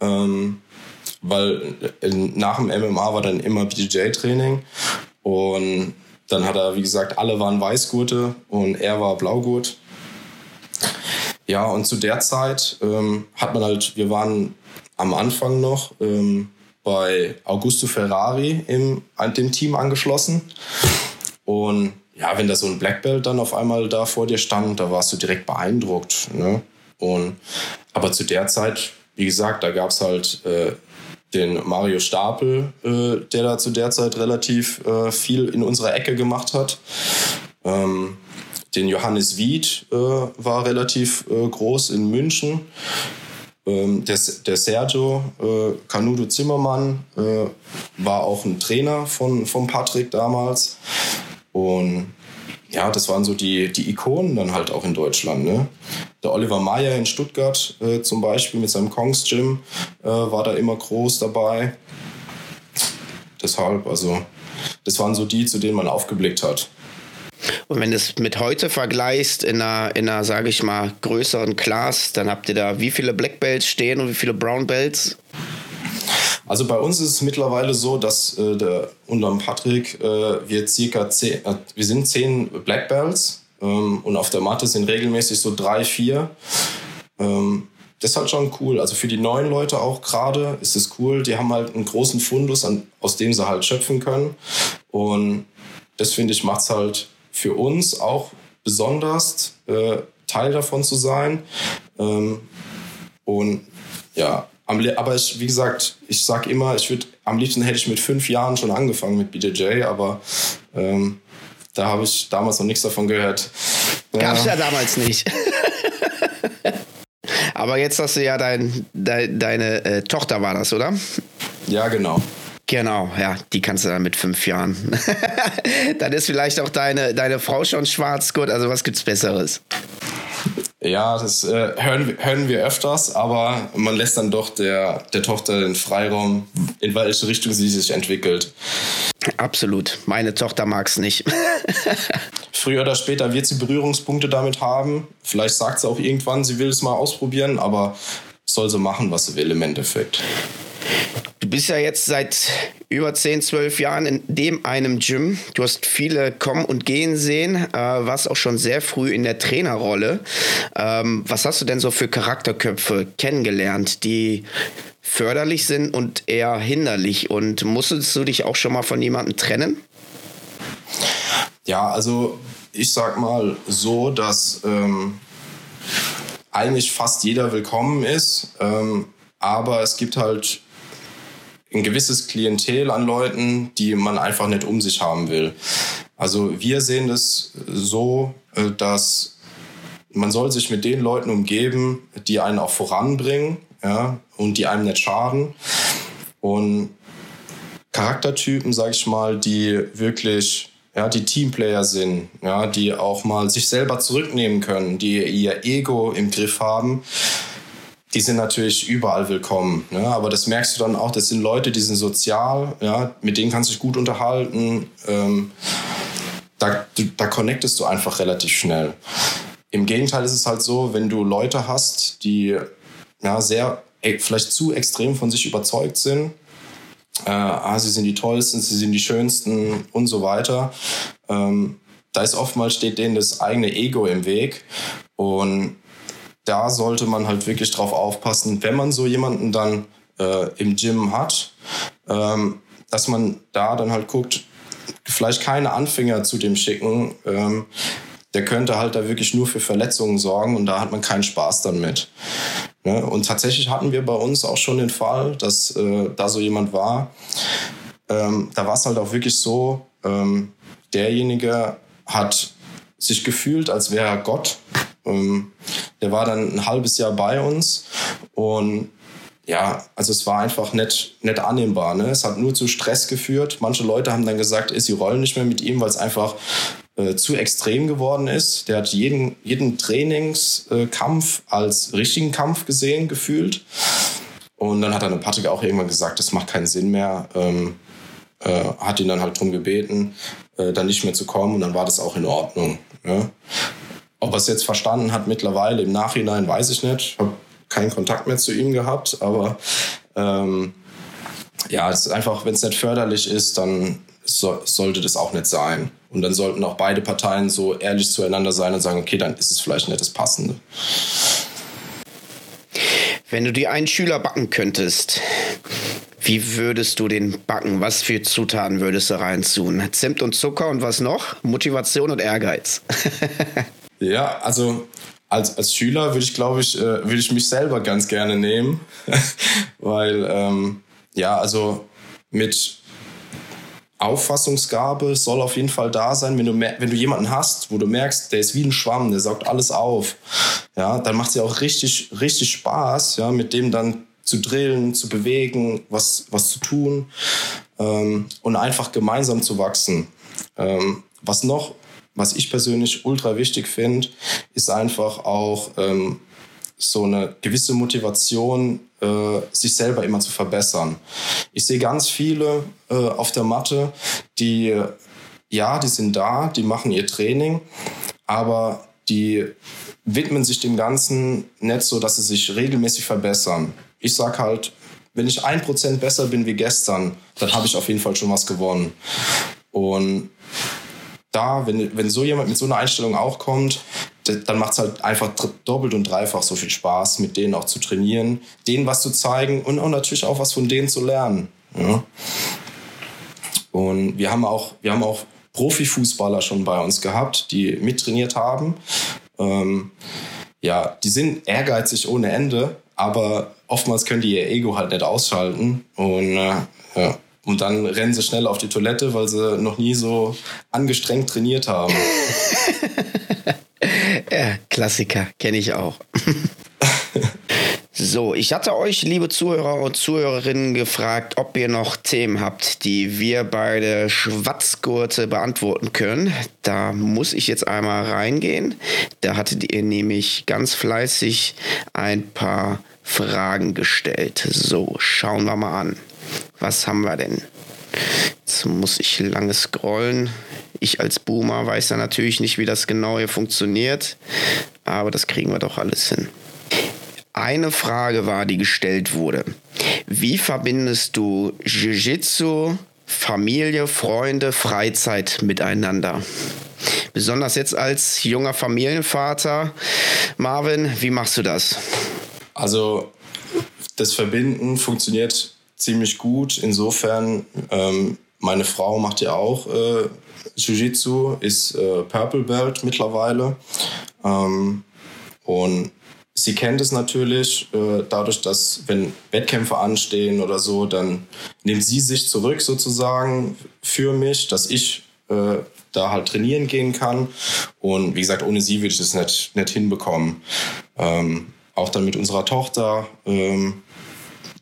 Ähm, weil nach dem MMA war dann immer BJJ-Training und dann hat er, wie gesagt, alle waren Weißgurte und er war Blaugurt. Ja, und zu der Zeit ähm, hat man halt, wir waren am Anfang noch ähm, bei Augusto Ferrari im dem Team angeschlossen. Und ja, wenn da so ein Black Belt dann auf einmal da vor dir stand, da warst du direkt beeindruckt. Ne? Und, aber zu der Zeit, wie gesagt, da gab es halt äh, den Mario Stapel, äh, der da zu der Zeit relativ äh, viel in unserer Ecke gemacht hat. Ähm, den Johannes Wied äh, war relativ äh, groß in München. Ähm, der, der Sergio äh, Canudo Zimmermann äh, war auch ein Trainer von, von Patrick damals. Und ja, das waren so die, die Ikonen dann halt auch in Deutschland. Ne? Der Oliver Meyer in Stuttgart äh, zum Beispiel mit seinem Kongs Gym äh, war da immer groß dabei. Deshalb, also, das waren so die, zu denen man aufgeblickt hat. Und wenn du es mit heute vergleichst, in einer, in einer sage ich mal, größeren Class, dann habt ihr da wie viele Black Belts stehen und wie viele Brown Belts? Also bei uns ist es mittlerweile so, dass äh, der, unterm Patrick äh, wir circa zehn, äh, wir sind zehn Black Belts ähm, und auf der Matte sind regelmäßig so drei, vier. Ähm, das ist halt schon cool. Also für die neuen Leute auch gerade ist es cool. Die haben halt einen großen Fundus, an, aus dem sie halt schöpfen können. Und das finde ich macht es halt für uns auch besonders, äh, Teil davon zu sein. Ähm, und ja, aber ich, wie gesagt, ich sag immer, ich würde am liebsten hätte ich mit fünf Jahren schon angefangen mit BJJ, aber ähm, da habe ich damals noch nichts davon gehört. Gab es ja damals nicht. aber jetzt hast du ja dein, dein deine äh, Tochter war das, oder? Ja, genau. Genau, ja, die kannst du dann mit fünf Jahren. dann ist vielleicht auch deine, deine Frau schon schwarz. Gut, also was gibt's Besseres? Ja, das äh, hören, hören wir öfters, aber man lässt dann doch der, der Tochter den Freiraum, in welche Richtung sie sich entwickelt. Absolut. Meine Tochter mag es nicht. Früher oder später wird sie Berührungspunkte damit haben. Vielleicht sagt sie auch irgendwann, sie will es mal ausprobieren, aber soll sie machen, was sie will im Endeffekt. Du bist ja jetzt seit über 10, 12 Jahren in dem einem Gym. Du hast viele kommen und gehen sehen, äh, warst auch schon sehr früh in der Trainerrolle. Ähm, was hast du denn so für Charakterköpfe kennengelernt, die förderlich sind und eher hinderlich? Und musstest du dich auch schon mal von jemandem trennen? Ja, also ich sag mal so, dass ähm, eigentlich fast jeder willkommen ist. Ähm, aber es gibt halt ein gewisses Klientel an Leuten, die man einfach nicht um sich haben will. Also wir sehen das so, äh, dass man soll sich mit den Leuten umgeben, die einen auch voranbringen ja, und die einem nicht schaden. Und Charaktertypen, sag ich mal, die wirklich ja, die Teamplayer sind, ja, die auch mal sich selber zurücknehmen können, die ihr Ego im Griff haben die sind natürlich überall willkommen. Ne? Aber das merkst du dann auch, das sind Leute, die sind sozial, ja, mit denen kannst du dich gut unterhalten. Ähm, da, da connectest du einfach relativ schnell. Im Gegenteil ist es halt so, wenn du Leute hast, die ja, sehr, vielleicht zu extrem von sich überzeugt sind, äh, ah, sie sind die tollsten, sie sind die schönsten und so weiter. Ähm, da ist oftmals steht denen das eigene Ego im Weg und da sollte man halt wirklich drauf aufpassen, wenn man so jemanden dann äh, im Gym hat, ähm, dass man da dann halt guckt, vielleicht keine Anfänger zu dem schicken. Ähm, der könnte halt da wirklich nur für Verletzungen sorgen und da hat man keinen Spaß dann mit. Ne? Und tatsächlich hatten wir bei uns auch schon den Fall, dass äh, da so jemand war. Ähm, da war es halt auch wirklich so, ähm, derjenige hat sich gefühlt, als wäre er Gott. Ähm, der war dann ein halbes Jahr bei uns und ja, also es war einfach nicht, nicht annehmbar. Ne? Es hat nur zu Stress geführt. Manche Leute haben dann gesagt, sie rollen nicht mehr mit ihm, weil es einfach äh, zu extrem geworden ist. Der hat jeden, jeden Trainingskampf äh, als richtigen Kampf gesehen, gefühlt. Und dann hat dann Patrick auch irgendwann gesagt, das macht keinen Sinn mehr. Ähm, äh, hat ihn dann halt drum gebeten, äh, dann nicht mehr zu kommen und dann war das auch in Ordnung. Ja? Ob er es jetzt verstanden hat mittlerweile, im Nachhinein weiß ich nicht. Ich habe keinen Kontakt mehr zu ihm gehabt, aber ähm, ja, es ist einfach, wenn es nicht förderlich ist, dann so, sollte das auch nicht sein. Und dann sollten auch beide Parteien so ehrlich zueinander sein und sagen, okay, dann ist es vielleicht nicht das Passende. Wenn du dir einen Schüler backen könntest, wie würdest du den backen? Was für Zutaten würdest du reinzun? Zimt und Zucker und was noch? Motivation und Ehrgeiz. Ja, also als, als Schüler würde ich, glaube ich, äh, würde ich mich selber ganz gerne nehmen, weil ähm, ja, also mit Auffassungsgabe soll auf jeden Fall da sein. Wenn du, wenn du jemanden hast, wo du merkst, der ist wie ein Schwamm, der saugt alles auf, ja, dann macht es ja auch richtig, richtig Spaß, ja, mit dem dann zu drillen, zu bewegen, was, was zu tun ähm, und einfach gemeinsam zu wachsen. Ähm, was noch was ich persönlich ultra wichtig finde, ist einfach auch ähm, so eine gewisse Motivation, äh, sich selber immer zu verbessern. Ich sehe ganz viele äh, auf der Matte, die, ja, die sind da, die machen ihr Training, aber die widmen sich dem Ganzen nicht so, dass sie sich regelmäßig verbessern. Ich sag halt, wenn ich ein Prozent besser bin wie gestern, dann habe ich auf jeden Fall schon was gewonnen. Und da, wenn, wenn so jemand mit so einer Einstellung auch kommt, dann macht es halt einfach doppelt und dreifach so viel Spaß, mit denen auch zu trainieren, denen was zu zeigen und auch natürlich auch was von denen zu lernen. Ja. Und wir haben auch, wir haben auch Profifußballer schon bei uns gehabt, die mittrainiert haben. Ähm, ja, die sind ehrgeizig ohne Ende, aber oftmals können die ihr Ego halt nicht ausschalten und äh, ja. Und dann rennen sie schnell auf die Toilette, weil sie noch nie so angestrengt trainiert haben. ja, Klassiker, kenne ich auch. So, ich hatte euch, liebe Zuhörer und Zuhörerinnen, gefragt, ob ihr noch Themen habt, die wir beide Schwatzgurte beantworten können. Da muss ich jetzt einmal reingehen. Da hattet ihr nämlich ganz fleißig ein paar Fragen gestellt. So, schauen wir mal an. Was haben wir denn? Jetzt muss ich lange scrollen. Ich als Boomer weiß ja natürlich nicht, wie das genau hier funktioniert, aber das kriegen wir doch alles hin. Eine Frage war, die gestellt wurde. Wie verbindest du Jiu-Jitsu, Familie, Freunde, Freizeit miteinander? Besonders jetzt als junger Familienvater. Marvin, wie machst du das? Also das Verbinden funktioniert ziemlich gut. Insofern, ähm, meine Frau macht ja auch äh, Jiu-Jitsu, ist äh, Purple Belt mittlerweile. Ähm, und Sie kennt es natürlich, äh, dadurch, dass wenn Wettkämpfe anstehen oder so, dann nimmt sie sich zurück sozusagen für mich, dass ich äh, da halt trainieren gehen kann. Und wie gesagt, ohne sie würde ich das nicht, nicht hinbekommen. Ähm, auch dann mit unserer Tochter, ähm,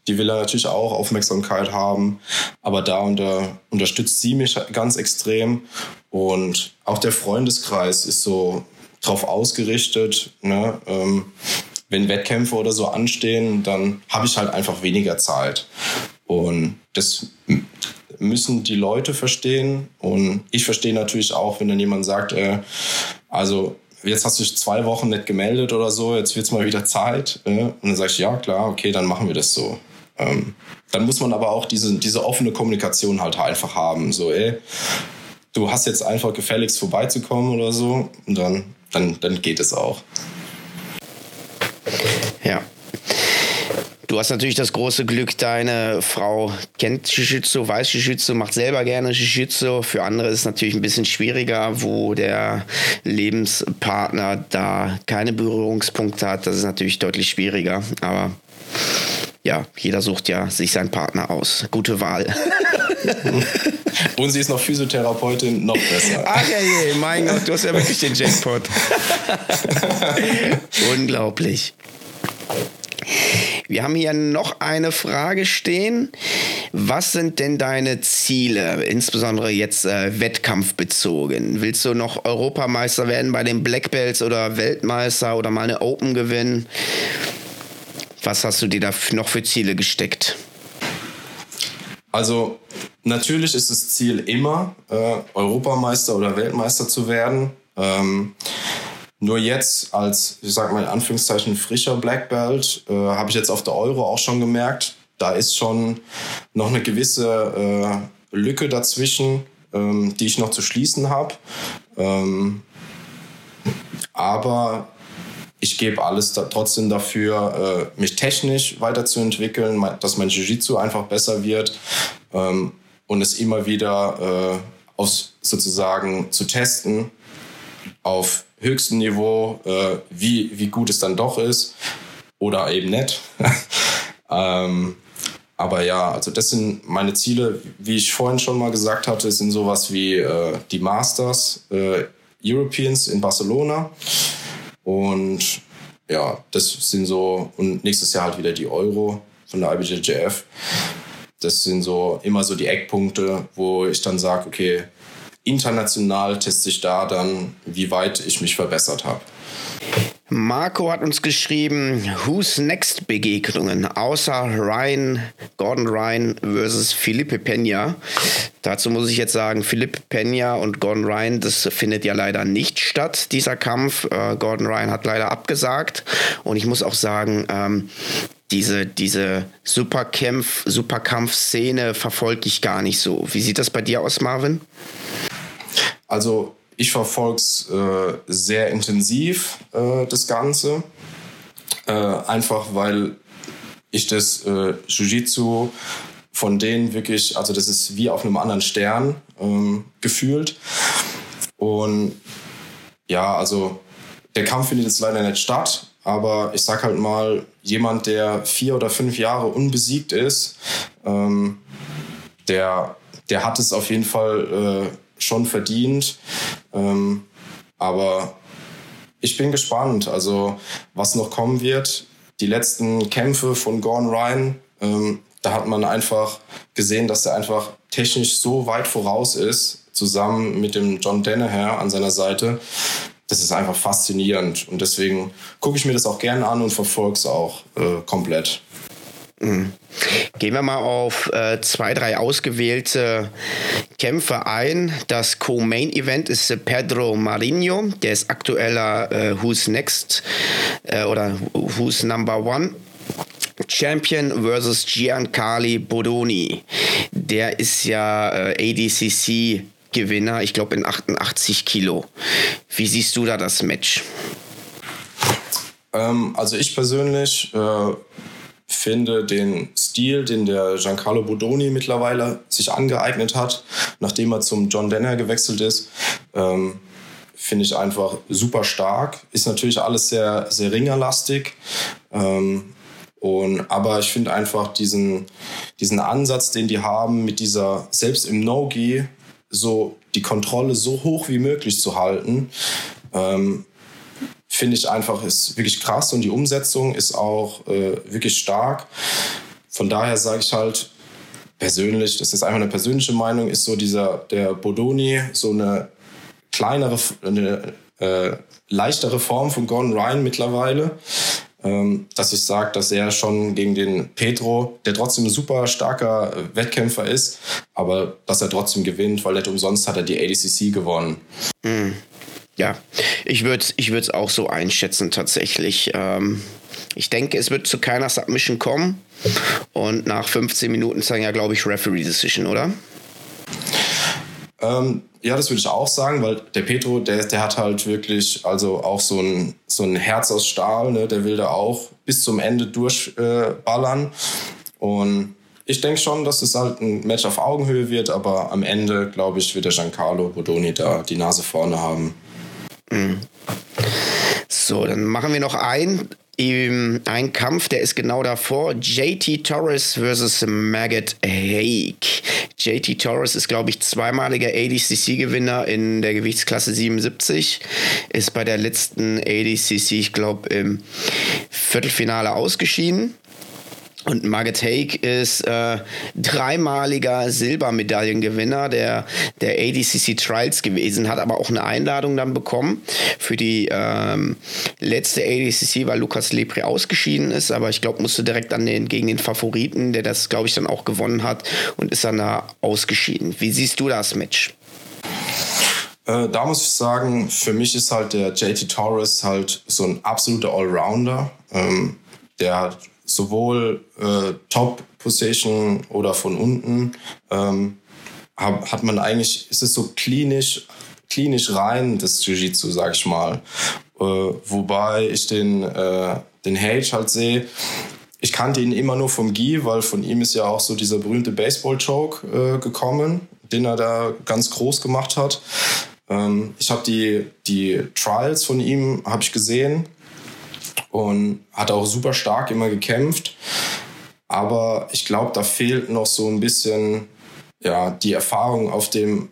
die will ja natürlich auch Aufmerksamkeit haben, aber da unter, unterstützt sie mich ganz extrem. Und auch der Freundeskreis ist so drauf ausgerichtet. Ne? Ähm, wenn Wettkämpfe oder so anstehen, dann habe ich halt einfach weniger Zeit. Und das müssen die Leute verstehen. Und ich verstehe natürlich auch, wenn dann jemand sagt, äh, also jetzt hast du dich zwei Wochen nicht gemeldet oder so, jetzt wird es mal wieder Zeit. Äh, und dann sage ich, ja klar, okay, dann machen wir das so. Ähm, dann muss man aber auch diese, diese offene Kommunikation halt einfach haben. So, ey, du hast jetzt einfach gefälligst vorbeizukommen oder so. Und dann dann, dann geht es auch. Ja. Du hast natürlich das große Glück, deine Frau kennt Jiu-Jitsu, weiß Jiu-Jitsu, macht selber gerne Jiu-Jitsu. Für andere ist es natürlich ein bisschen schwieriger, wo der Lebenspartner da keine Berührungspunkte hat. Das ist natürlich deutlich schwieriger. Aber ja, jeder sucht ja sich seinen Partner aus. Gute Wahl. Und sie ist noch Physiotherapeutin, noch besser. Ach ja, je, mein Gott, du hast ja wirklich den Jackpot. Unglaublich. Wir haben hier noch eine Frage stehen. Was sind denn deine Ziele, insbesondere jetzt äh, wettkampfbezogen? Willst du noch Europameister werden bei den Black Belts oder Weltmeister oder mal eine Open gewinnen? Was hast du dir da noch für Ziele gesteckt? Also natürlich ist das Ziel immer, äh, Europameister oder Weltmeister zu werden. Ähm, nur jetzt als, ich sag mal in Anführungszeichen, frischer Black Belt, äh, habe ich jetzt auf der Euro auch schon gemerkt, da ist schon noch eine gewisse äh, Lücke dazwischen, ähm, die ich noch zu schließen habe. Ähm, aber ich gebe alles da, trotzdem dafür, äh, mich technisch weiterzuentwickeln, dass mein Jiu-Jitsu einfach besser wird ähm, und es immer wieder äh, aus, sozusagen zu testen auf höchstem Niveau, äh, wie, wie gut es dann doch ist oder eben nicht. ähm, aber ja, also das sind meine Ziele, wie ich vorhin schon mal gesagt hatte, sind sowas wie äh, die Masters äh, Europeans in Barcelona. Und ja, das sind so, und nächstes Jahr halt wieder die Euro von der IBJJF. Das sind so immer so die Eckpunkte, wo ich dann sage, okay, international teste ich da dann, wie weit ich mich verbessert habe. Marco hat uns geschrieben, Who's Next Begegnungen außer Ryan, Gordon Ryan versus Felipe Peña. Dazu muss ich jetzt sagen, Felipe Peña und Gordon Ryan, das findet ja leider nicht statt, dieser Kampf. Äh, Gordon Ryan hat leider abgesagt. Und ich muss auch sagen, ähm, diese, diese Superkampf, Superkampf-Szene verfolge ich gar nicht so. Wie sieht das bei dir aus, Marvin? Also ich verfolge es äh, sehr intensiv, äh, das Ganze. Äh, einfach weil ich das äh, Jiu-Jitsu von denen wirklich, also das ist wie auf einem anderen Stern ähm, gefühlt. Und ja, also der Kampf findet jetzt leider nicht statt, aber ich sag halt mal, jemand, der vier oder fünf Jahre unbesiegt ist, ähm, der, der hat es auf jeden Fall äh, schon verdient. Ähm, aber ich bin gespannt, also was noch kommen wird. Die letzten Kämpfe von Gordon Ryan, ähm, da hat man einfach gesehen, dass er einfach technisch so weit voraus ist, zusammen mit dem John Danaher an seiner Seite. Das ist einfach faszinierend und deswegen gucke ich mir das auch gerne an und verfolge es auch äh, komplett. Gehen wir mal auf äh, zwei, drei ausgewählte Kämpfer ein. Das Co-Main-Event ist Pedro Marinho, der ist aktueller äh, Who's Next äh, oder Who's Number One. Champion versus Giancarli Bodoni. Der ist ja äh, ADCC Gewinner, ich glaube in 88 Kilo. Wie siehst du da das Match? Ähm, also ich persönlich äh, finde den Stil, den der Giancarlo Bodoni mittlerweile sich angeeignet hat, nachdem er zum John Denner gewechselt ist, ähm, finde ich einfach super stark. Ist natürlich alles sehr, sehr ringerlastig. Ähm, und, aber ich finde einfach diesen, diesen Ansatz, den die haben, mit dieser, selbst im No-Gi, so die Kontrolle so hoch wie möglich zu halten, ähm, finde ich einfach, ist wirklich krass und die Umsetzung ist auch äh, wirklich stark. Von daher sage ich halt persönlich, das ist einfach eine persönliche Meinung, ist so dieser, der Bodoni so eine kleinere, eine äh, leichtere Form von Gordon Ryan mittlerweile. Ähm, dass ich sage, dass er schon gegen den Pedro, der trotzdem ein super starker Wettkämpfer ist, aber dass er trotzdem gewinnt, weil nicht umsonst hat er die ADCC gewonnen. Mm. Ja, ich würde es ich auch so einschätzen tatsächlich. Ähm, ich denke, es wird zu keiner Submission kommen. Und nach 15 Minuten sagen ja, glaube ich, Referee Decision, oder? Ähm, ja, das würde ich auch sagen, weil der Petro, der, der hat halt wirklich also auch so ein, so ein Herz aus Stahl, ne? der will da auch bis zum Ende durchballern. Äh, Und ich denke schon, dass es halt ein Match auf Augenhöhe wird, aber am Ende, glaube ich, wird der Giancarlo Bodoni da die Nase vorne haben. Mhm. So, dann machen wir noch ein, ein Kampf, der ist genau davor. JT Torres versus Maggot Haig. JT Torres ist, glaube ich, zweimaliger ADCC-Gewinner in der Gewichtsklasse 77. Ist bei der letzten ADCC, ich glaube, im Viertelfinale ausgeschieden. Und Margaret Haig ist äh, dreimaliger Silbermedaillengewinner der, der ADCC Trials gewesen, hat aber auch eine Einladung dann bekommen für die ähm, letzte ADCC, weil Lukas Lepre ausgeschieden ist, aber ich glaube, musste direkt an den, gegen den Favoriten, der das, glaube ich, dann auch gewonnen hat und ist dann da ausgeschieden. Wie siehst du das Match? Äh, da muss ich sagen, für mich ist halt der JT Torres halt so ein absoluter Allrounder. Ähm, der hat sowohl äh, Top-Position oder von unten, ähm, hat, hat man eigentlich, ist es so klinisch, klinisch rein, das Jiu-Jitsu, sag ich mal. Äh, wobei ich den, äh, den Hage halt sehe, ich kannte ihn immer nur vom Gi, weil von ihm ist ja auch so dieser berühmte Baseball-Choke äh, gekommen, den er da ganz groß gemacht hat. Ähm, ich habe die, die Trials von ihm habe ich gesehen und hat auch super stark immer gekämpft. Aber ich glaube, da fehlt noch so ein bisschen ja, die Erfahrung auf dem,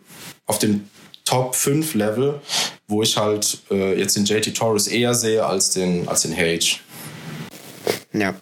auf dem Top 5 Level, wo ich halt äh, jetzt den JT Torres eher sehe als den, als den Hage. Ja.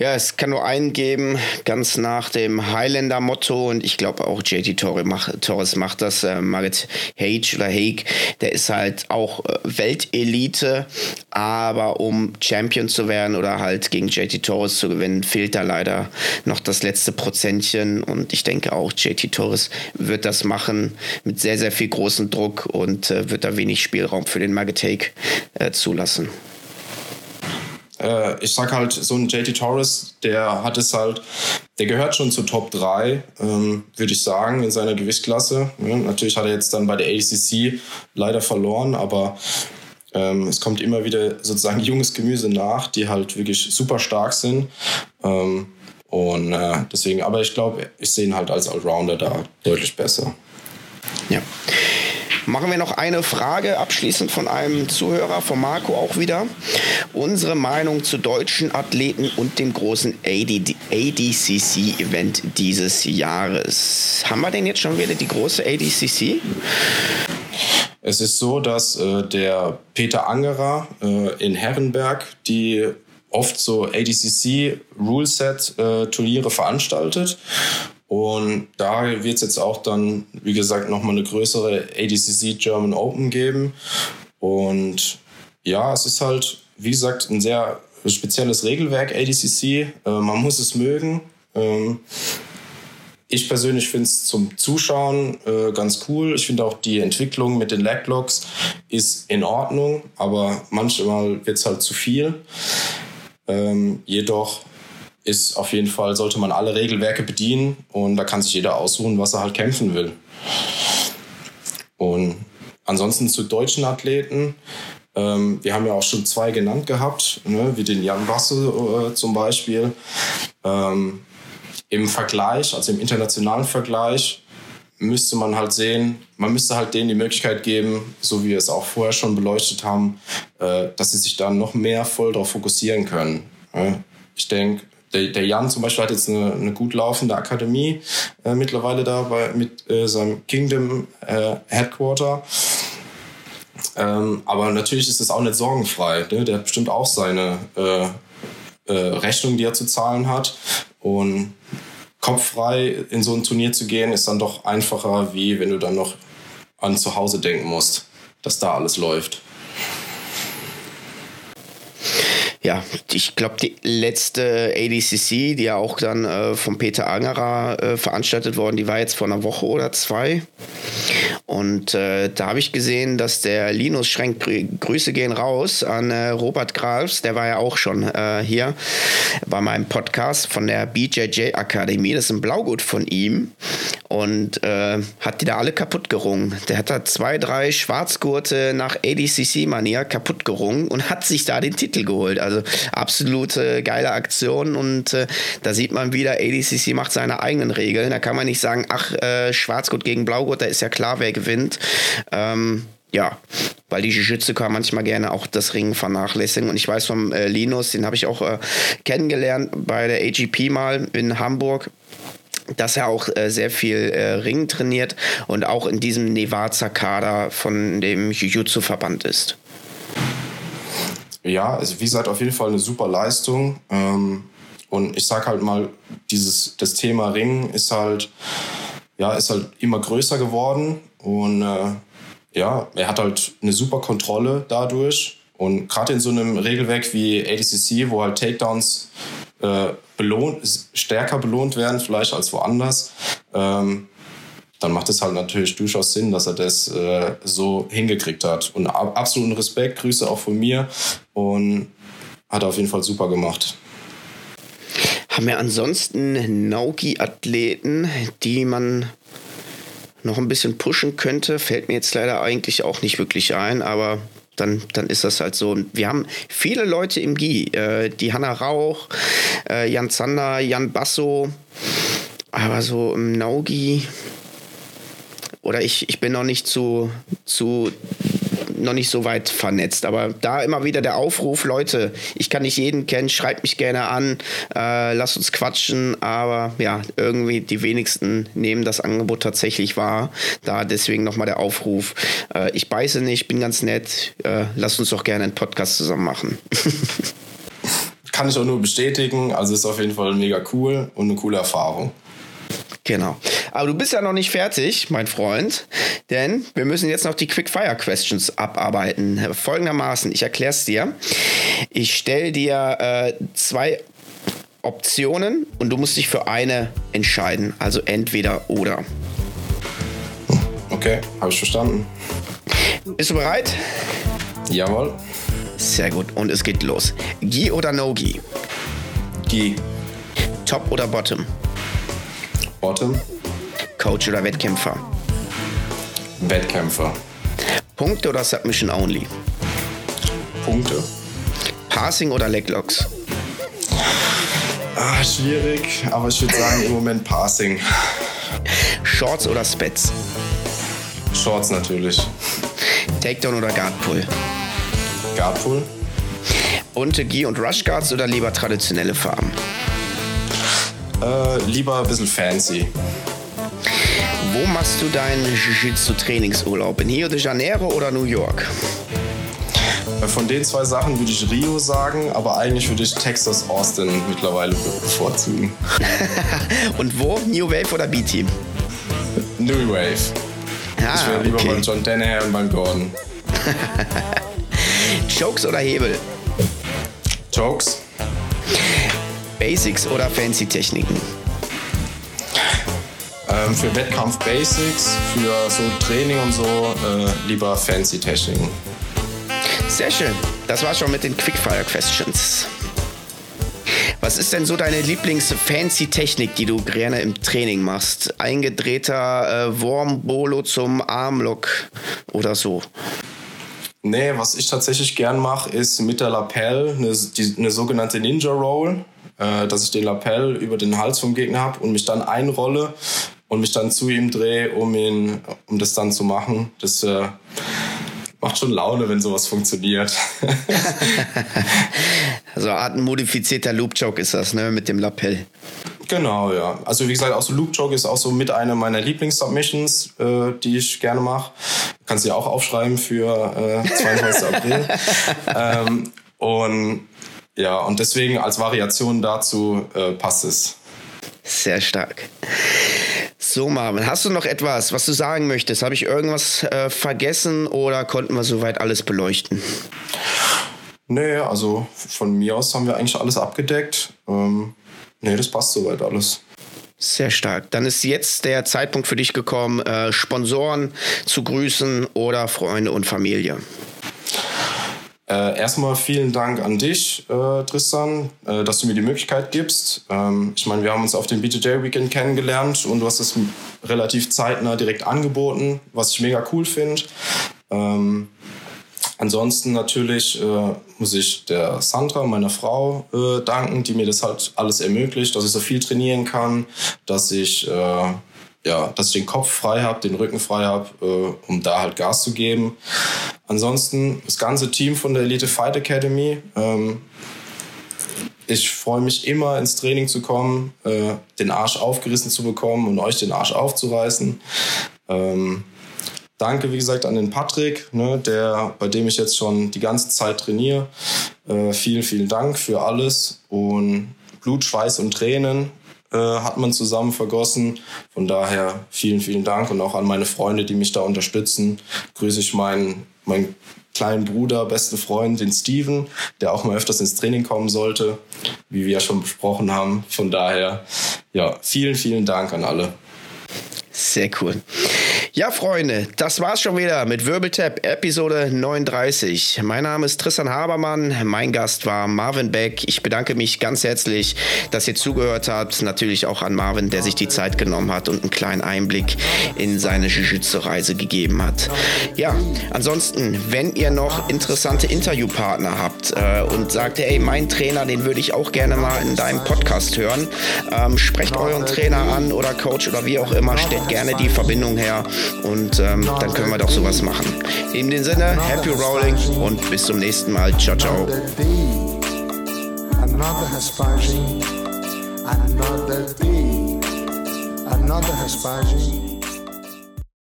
Ja, es kann nur einen geben, ganz nach dem Highlander-Motto und ich glaube auch JT Torres macht, das. Äh, Margaret Hage oder Haig, der ist halt auch äh, Weltelite, aber um Champion zu werden oder halt gegen JT Torres zu gewinnen, fehlt da leider noch das letzte Prozentchen und ich denke auch JT Torres wird das machen mit sehr, sehr viel großem Druck und äh, wird da wenig Spielraum für den Margaret Haig äh, zulassen äh, ich sag halt, so ein JT Torres, der hat es halt, der gehört schon zu Top 3, ähm, würde ich sagen, in seiner Gewichtsklasse. Ja, natürlich hat er jetzt dann bei der ACC leider verloren, aber ähm, es kommt immer wieder sozusagen junges Gemüse nach, die halt wirklich super stark sind. Ähm, und äh, deswegen, aber ich glaube, ich sehe ihn halt als Allrounder da deutlich besser. Ja. Machen wir noch eine Frage abschließend von einem Zuhörer, von Marco auch wieder. Unsere Meinung zu deutschen Athleten und dem großen ADCC-Event dieses Jahres. Haben wir denn jetzt schon wieder die große ADCC? Es ist so, dass äh, der Peter Angerer äh, in Herrenberg die oft so ADCC Ruleset äh, Turniere veranstaltet und da wird es jetzt auch dann, wie gesagt, nochmal eine größere ADCC German Open geben. Und ja, es ist halt, wie gesagt, ein sehr spezielles Regelwerk ADCC. Äh, man muss es mögen. Ähm, ich persönlich finde es zum Zuschauen äh, ganz cool. Ich finde auch die Entwicklung mit den Laglocks ist in Ordnung, aber manchmal wird es halt zu viel. Ähm, jedoch ist auf jeden Fall, sollte man alle Regelwerke bedienen und da kann sich jeder aussuchen, was er halt kämpfen will. Und ansonsten zu deutschen Athleten, ähm, wir haben ja auch schon zwei genannt gehabt, ne, wie den Jan Basse äh, zum Beispiel. Ähm, Im Vergleich, also im internationalen Vergleich, müsste man halt sehen, man müsste halt denen die Möglichkeit geben, so wie wir es auch vorher schon beleuchtet haben, äh, dass sie sich dann noch mehr voll darauf fokussieren können. Ich denke, der, der Jan zum Beispiel hat jetzt eine, eine gut laufende Akademie äh, mittlerweile da bei, mit äh, seinem Kingdom äh, Headquarter. Ähm, aber natürlich ist es auch nicht sorgenfrei. Ne? Der hat bestimmt auch seine äh, äh, Rechnung, die er zu zahlen hat. Und kopffrei in so ein Turnier zu gehen, ist dann doch einfacher, wie wenn du dann noch an zu Hause denken musst, dass da alles läuft. Ja, ich glaube, die letzte ADCC, die ja auch dann äh, von Peter Angerer äh, veranstaltet worden, die war jetzt vor einer Woche oder zwei. Und äh, da habe ich gesehen, dass der Linus Schrenk, Grüße gehen raus an äh, Robert Grafs, der war ja auch schon äh, hier bei meinem Podcast von der BJJ Akademie, das ist ein Blaugut von ihm und äh, hat die da alle kaputt gerungen. Der hat da zwei, drei Schwarzgurte nach ADCC-Manier kaputt gerungen und hat sich da den Titel geholt. Also absolute geile Aktion und äh, da sieht man wieder, ADCC macht seine eigenen Regeln. Da kann man nicht sagen, ach, äh, Schwarzgurt gegen Blaugurt, da ist ja klar, wer gewinnt. Ähm, ja, weil die Jiu-Jitsu kann manchmal gerne auch das Ringen vernachlässigen. Und ich weiß vom äh, Linus, den habe ich auch äh, kennengelernt bei der AGP mal in Hamburg dass er auch äh, sehr viel äh, Ringen trainiert und auch in diesem Nevada-Kader von dem Jiu-Jitsu-Verband ist. Ja, also wie gesagt, auf jeden Fall eine super Leistung. Ähm, und ich sag halt mal, dieses, das Thema Ringen ist halt, ja, ist halt immer größer geworden. Und äh, ja, er hat halt eine super Kontrolle dadurch. Und gerade in so einem Regelwerk wie ADCC, wo halt Takedowns äh, belohnt, stärker belohnt werden, vielleicht als woanders, ähm, dann macht es halt natürlich durchaus Sinn, dass er das äh, so hingekriegt hat. Und ab, absoluten Respekt, Grüße auch von mir und hat er auf jeden Fall super gemacht. Haben wir ansonsten Nauki-Athleten, die man noch ein bisschen pushen könnte, fällt mir jetzt leider eigentlich auch nicht wirklich ein, aber dann, dann ist das halt so. Wir haben viele Leute im GI, äh, die Hanna Rauch, äh, Jan Zander, Jan Basso, aber so im Naugi oder ich, ich bin noch nicht zu, zu noch nicht so weit vernetzt. Aber da immer wieder der Aufruf, Leute, ich kann nicht jeden kennen, schreibt mich gerne an, äh, lasst uns quatschen. Aber ja, irgendwie die wenigsten nehmen das Angebot tatsächlich wahr. Da deswegen nochmal der Aufruf. Äh, ich beiße nicht, bin ganz nett. Äh, lasst uns doch gerne einen Podcast zusammen machen. kann ich auch nur bestätigen. Also ist auf jeden Fall mega cool und eine coole Erfahrung. Genau. Aber du bist ja noch nicht fertig, mein Freund, denn wir müssen jetzt noch die Quick-Fire Questions abarbeiten. Folgendermaßen, ich erkläre es dir. Ich stelle dir äh, zwei Optionen und du musst dich für eine entscheiden. Also entweder oder. Okay, habe ich verstanden. Bist du bereit? Jawohl. Sehr gut. Und es geht los. Gi oder No-Gi? Gi. Top oder Bottom? Bottom. Coach oder Wettkämpfer? Wettkämpfer. Punkte oder Submission Only? Punkte. Passing oder Leglocks? Ah, schwierig, aber ich würde sagen im Moment Passing. Shorts oder Spets? Shorts natürlich. Takedown oder Guardpull? Guardpull. Und Gi- und Rush Guards oder lieber traditionelle Farben? Äh, lieber ein bisschen fancy. Wo machst du deinen Jiu-Jitsu-Trainingsurlaub? In Rio de Janeiro oder New York? Äh, Von den zwei Sachen würde ich Rio sagen, aber eigentlich würde ich Texas Austin mittlerweile bevorzugen. Und wo? New Wave oder B-Team? New Wave. Ah, Ich wäre lieber okay. beim John Danaher und beim Gordon. Chokes oder Hebel? Jokes? Basics oder fancy Techniken? Ähm, für Wettkampf Basics, für so Training und so äh, lieber fancy Techniken. Sehr schön. Das war schon mit den Quickfire Questions. Was ist denn so deine Lieblings-Fancy-Technik, die du gerne im Training machst? Eingedrehter äh, Worm-Bolo zum Armlock oder so? Nee, was ich tatsächlich gern mache, ist mit der Lapel eine, die, eine sogenannte Ninja Roll, äh, dass ich den Lapel über den Hals vom Gegner habe und mich dann einrolle und mich dann zu ihm drehe, um ihn, um das dann zu machen. Das äh, macht schon Laune, wenn sowas funktioniert. Also Art modifizierter Loop-Choke ist das, ne? Mit dem Lapel. Genau, ja. Also wie gesagt, auch so Loop Choke ist auch so mit einer meiner Lieblings-Submissions, äh, die ich gerne mache. Kannst du ja auch aufschreiben für äh, 22. April. ähm, und ja, und deswegen als Variation dazu äh, passt es. Sehr stark. So, Marvin, hast du noch etwas, was du sagen möchtest? Habe ich irgendwas äh, vergessen oder konnten wir soweit alles beleuchten? Nee, also von mir aus haben wir eigentlich alles abgedeckt. Ähm, nee, das passt soweit alles. Sehr stark. Dann ist jetzt der Zeitpunkt für dich gekommen, äh, Sponsoren zu grüßen oder Freunde und Familie. Äh, erstmal vielen Dank an dich, äh, Tristan, äh, dass du mir die Möglichkeit gibst. Ähm, ich meine, wir haben uns auf dem BJJ Weekend kennengelernt und du hast es relativ zeitnah direkt angeboten, was ich mega cool finde. Ähm, ansonsten natürlich äh, muss ich der Sandra, meiner Frau, äh, danken, die mir das halt alles ermöglicht, dass ich so viel trainieren kann, dass ich äh, ja, dass ich den Kopf frei habe, den Rücken frei habe, äh, um da halt Gas zu geben. Ansonsten das ganze Team von der Elite Fight Academy. Ähm, ich freue mich immer ins Training zu kommen, äh, den Arsch aufgerissen zu bekommen und euch den Arsch aufzureißen. Ähm, danke, wie gesagt, an den Patrick, ne, der, bei dem ich jetzt schon die ganze Zeit trainiere. Äh, vielen, vielen Dank für alles und Blut, Schweiß und Tränen äh, hat man zusammen vergossen. Von daher vielen, vielen Dank und auch an meine Freunde, die mich da unterstützen. Grüße ich meinen, meinen kleinen Bruder, besten Freund, den Steven, der auch mal öfters ins Training kommen sollte, wie wir ja schon besprochen haben. Von daher, ja, vielen, vielen Dank an alle. Sehr cool. Ja, Freunde, das war's schon wieder mit Wirbeltap Episode 39. Mein Name ist Tristan Habermann, mein Gast war Marvin Beck. Ich bedanke mich ganz herzlich, dass ihr zugehört habt. Natürlich auch an Marvin, der sich die Zeit genommen hat und einen kleinen Einblick in seine Jiu-Jitsu-Reise gegeben hat. Ja, ansonsten, wenn ihr noch interessante Interviewpartner habt äh, und sagt, hey, mein Trainer, den würde ich auch gerne mal in deinem Podcast hören, ähm, sprecht euren Trainer an oder Coach oder wie auch immer, stellt gerne die Verbindung her und ähm, dann können wir doch sowas machen. In dem Sinne, happy rolling und bis zum nächsten Mal. Ciao, ciao. Another day, another day, another Hespagin.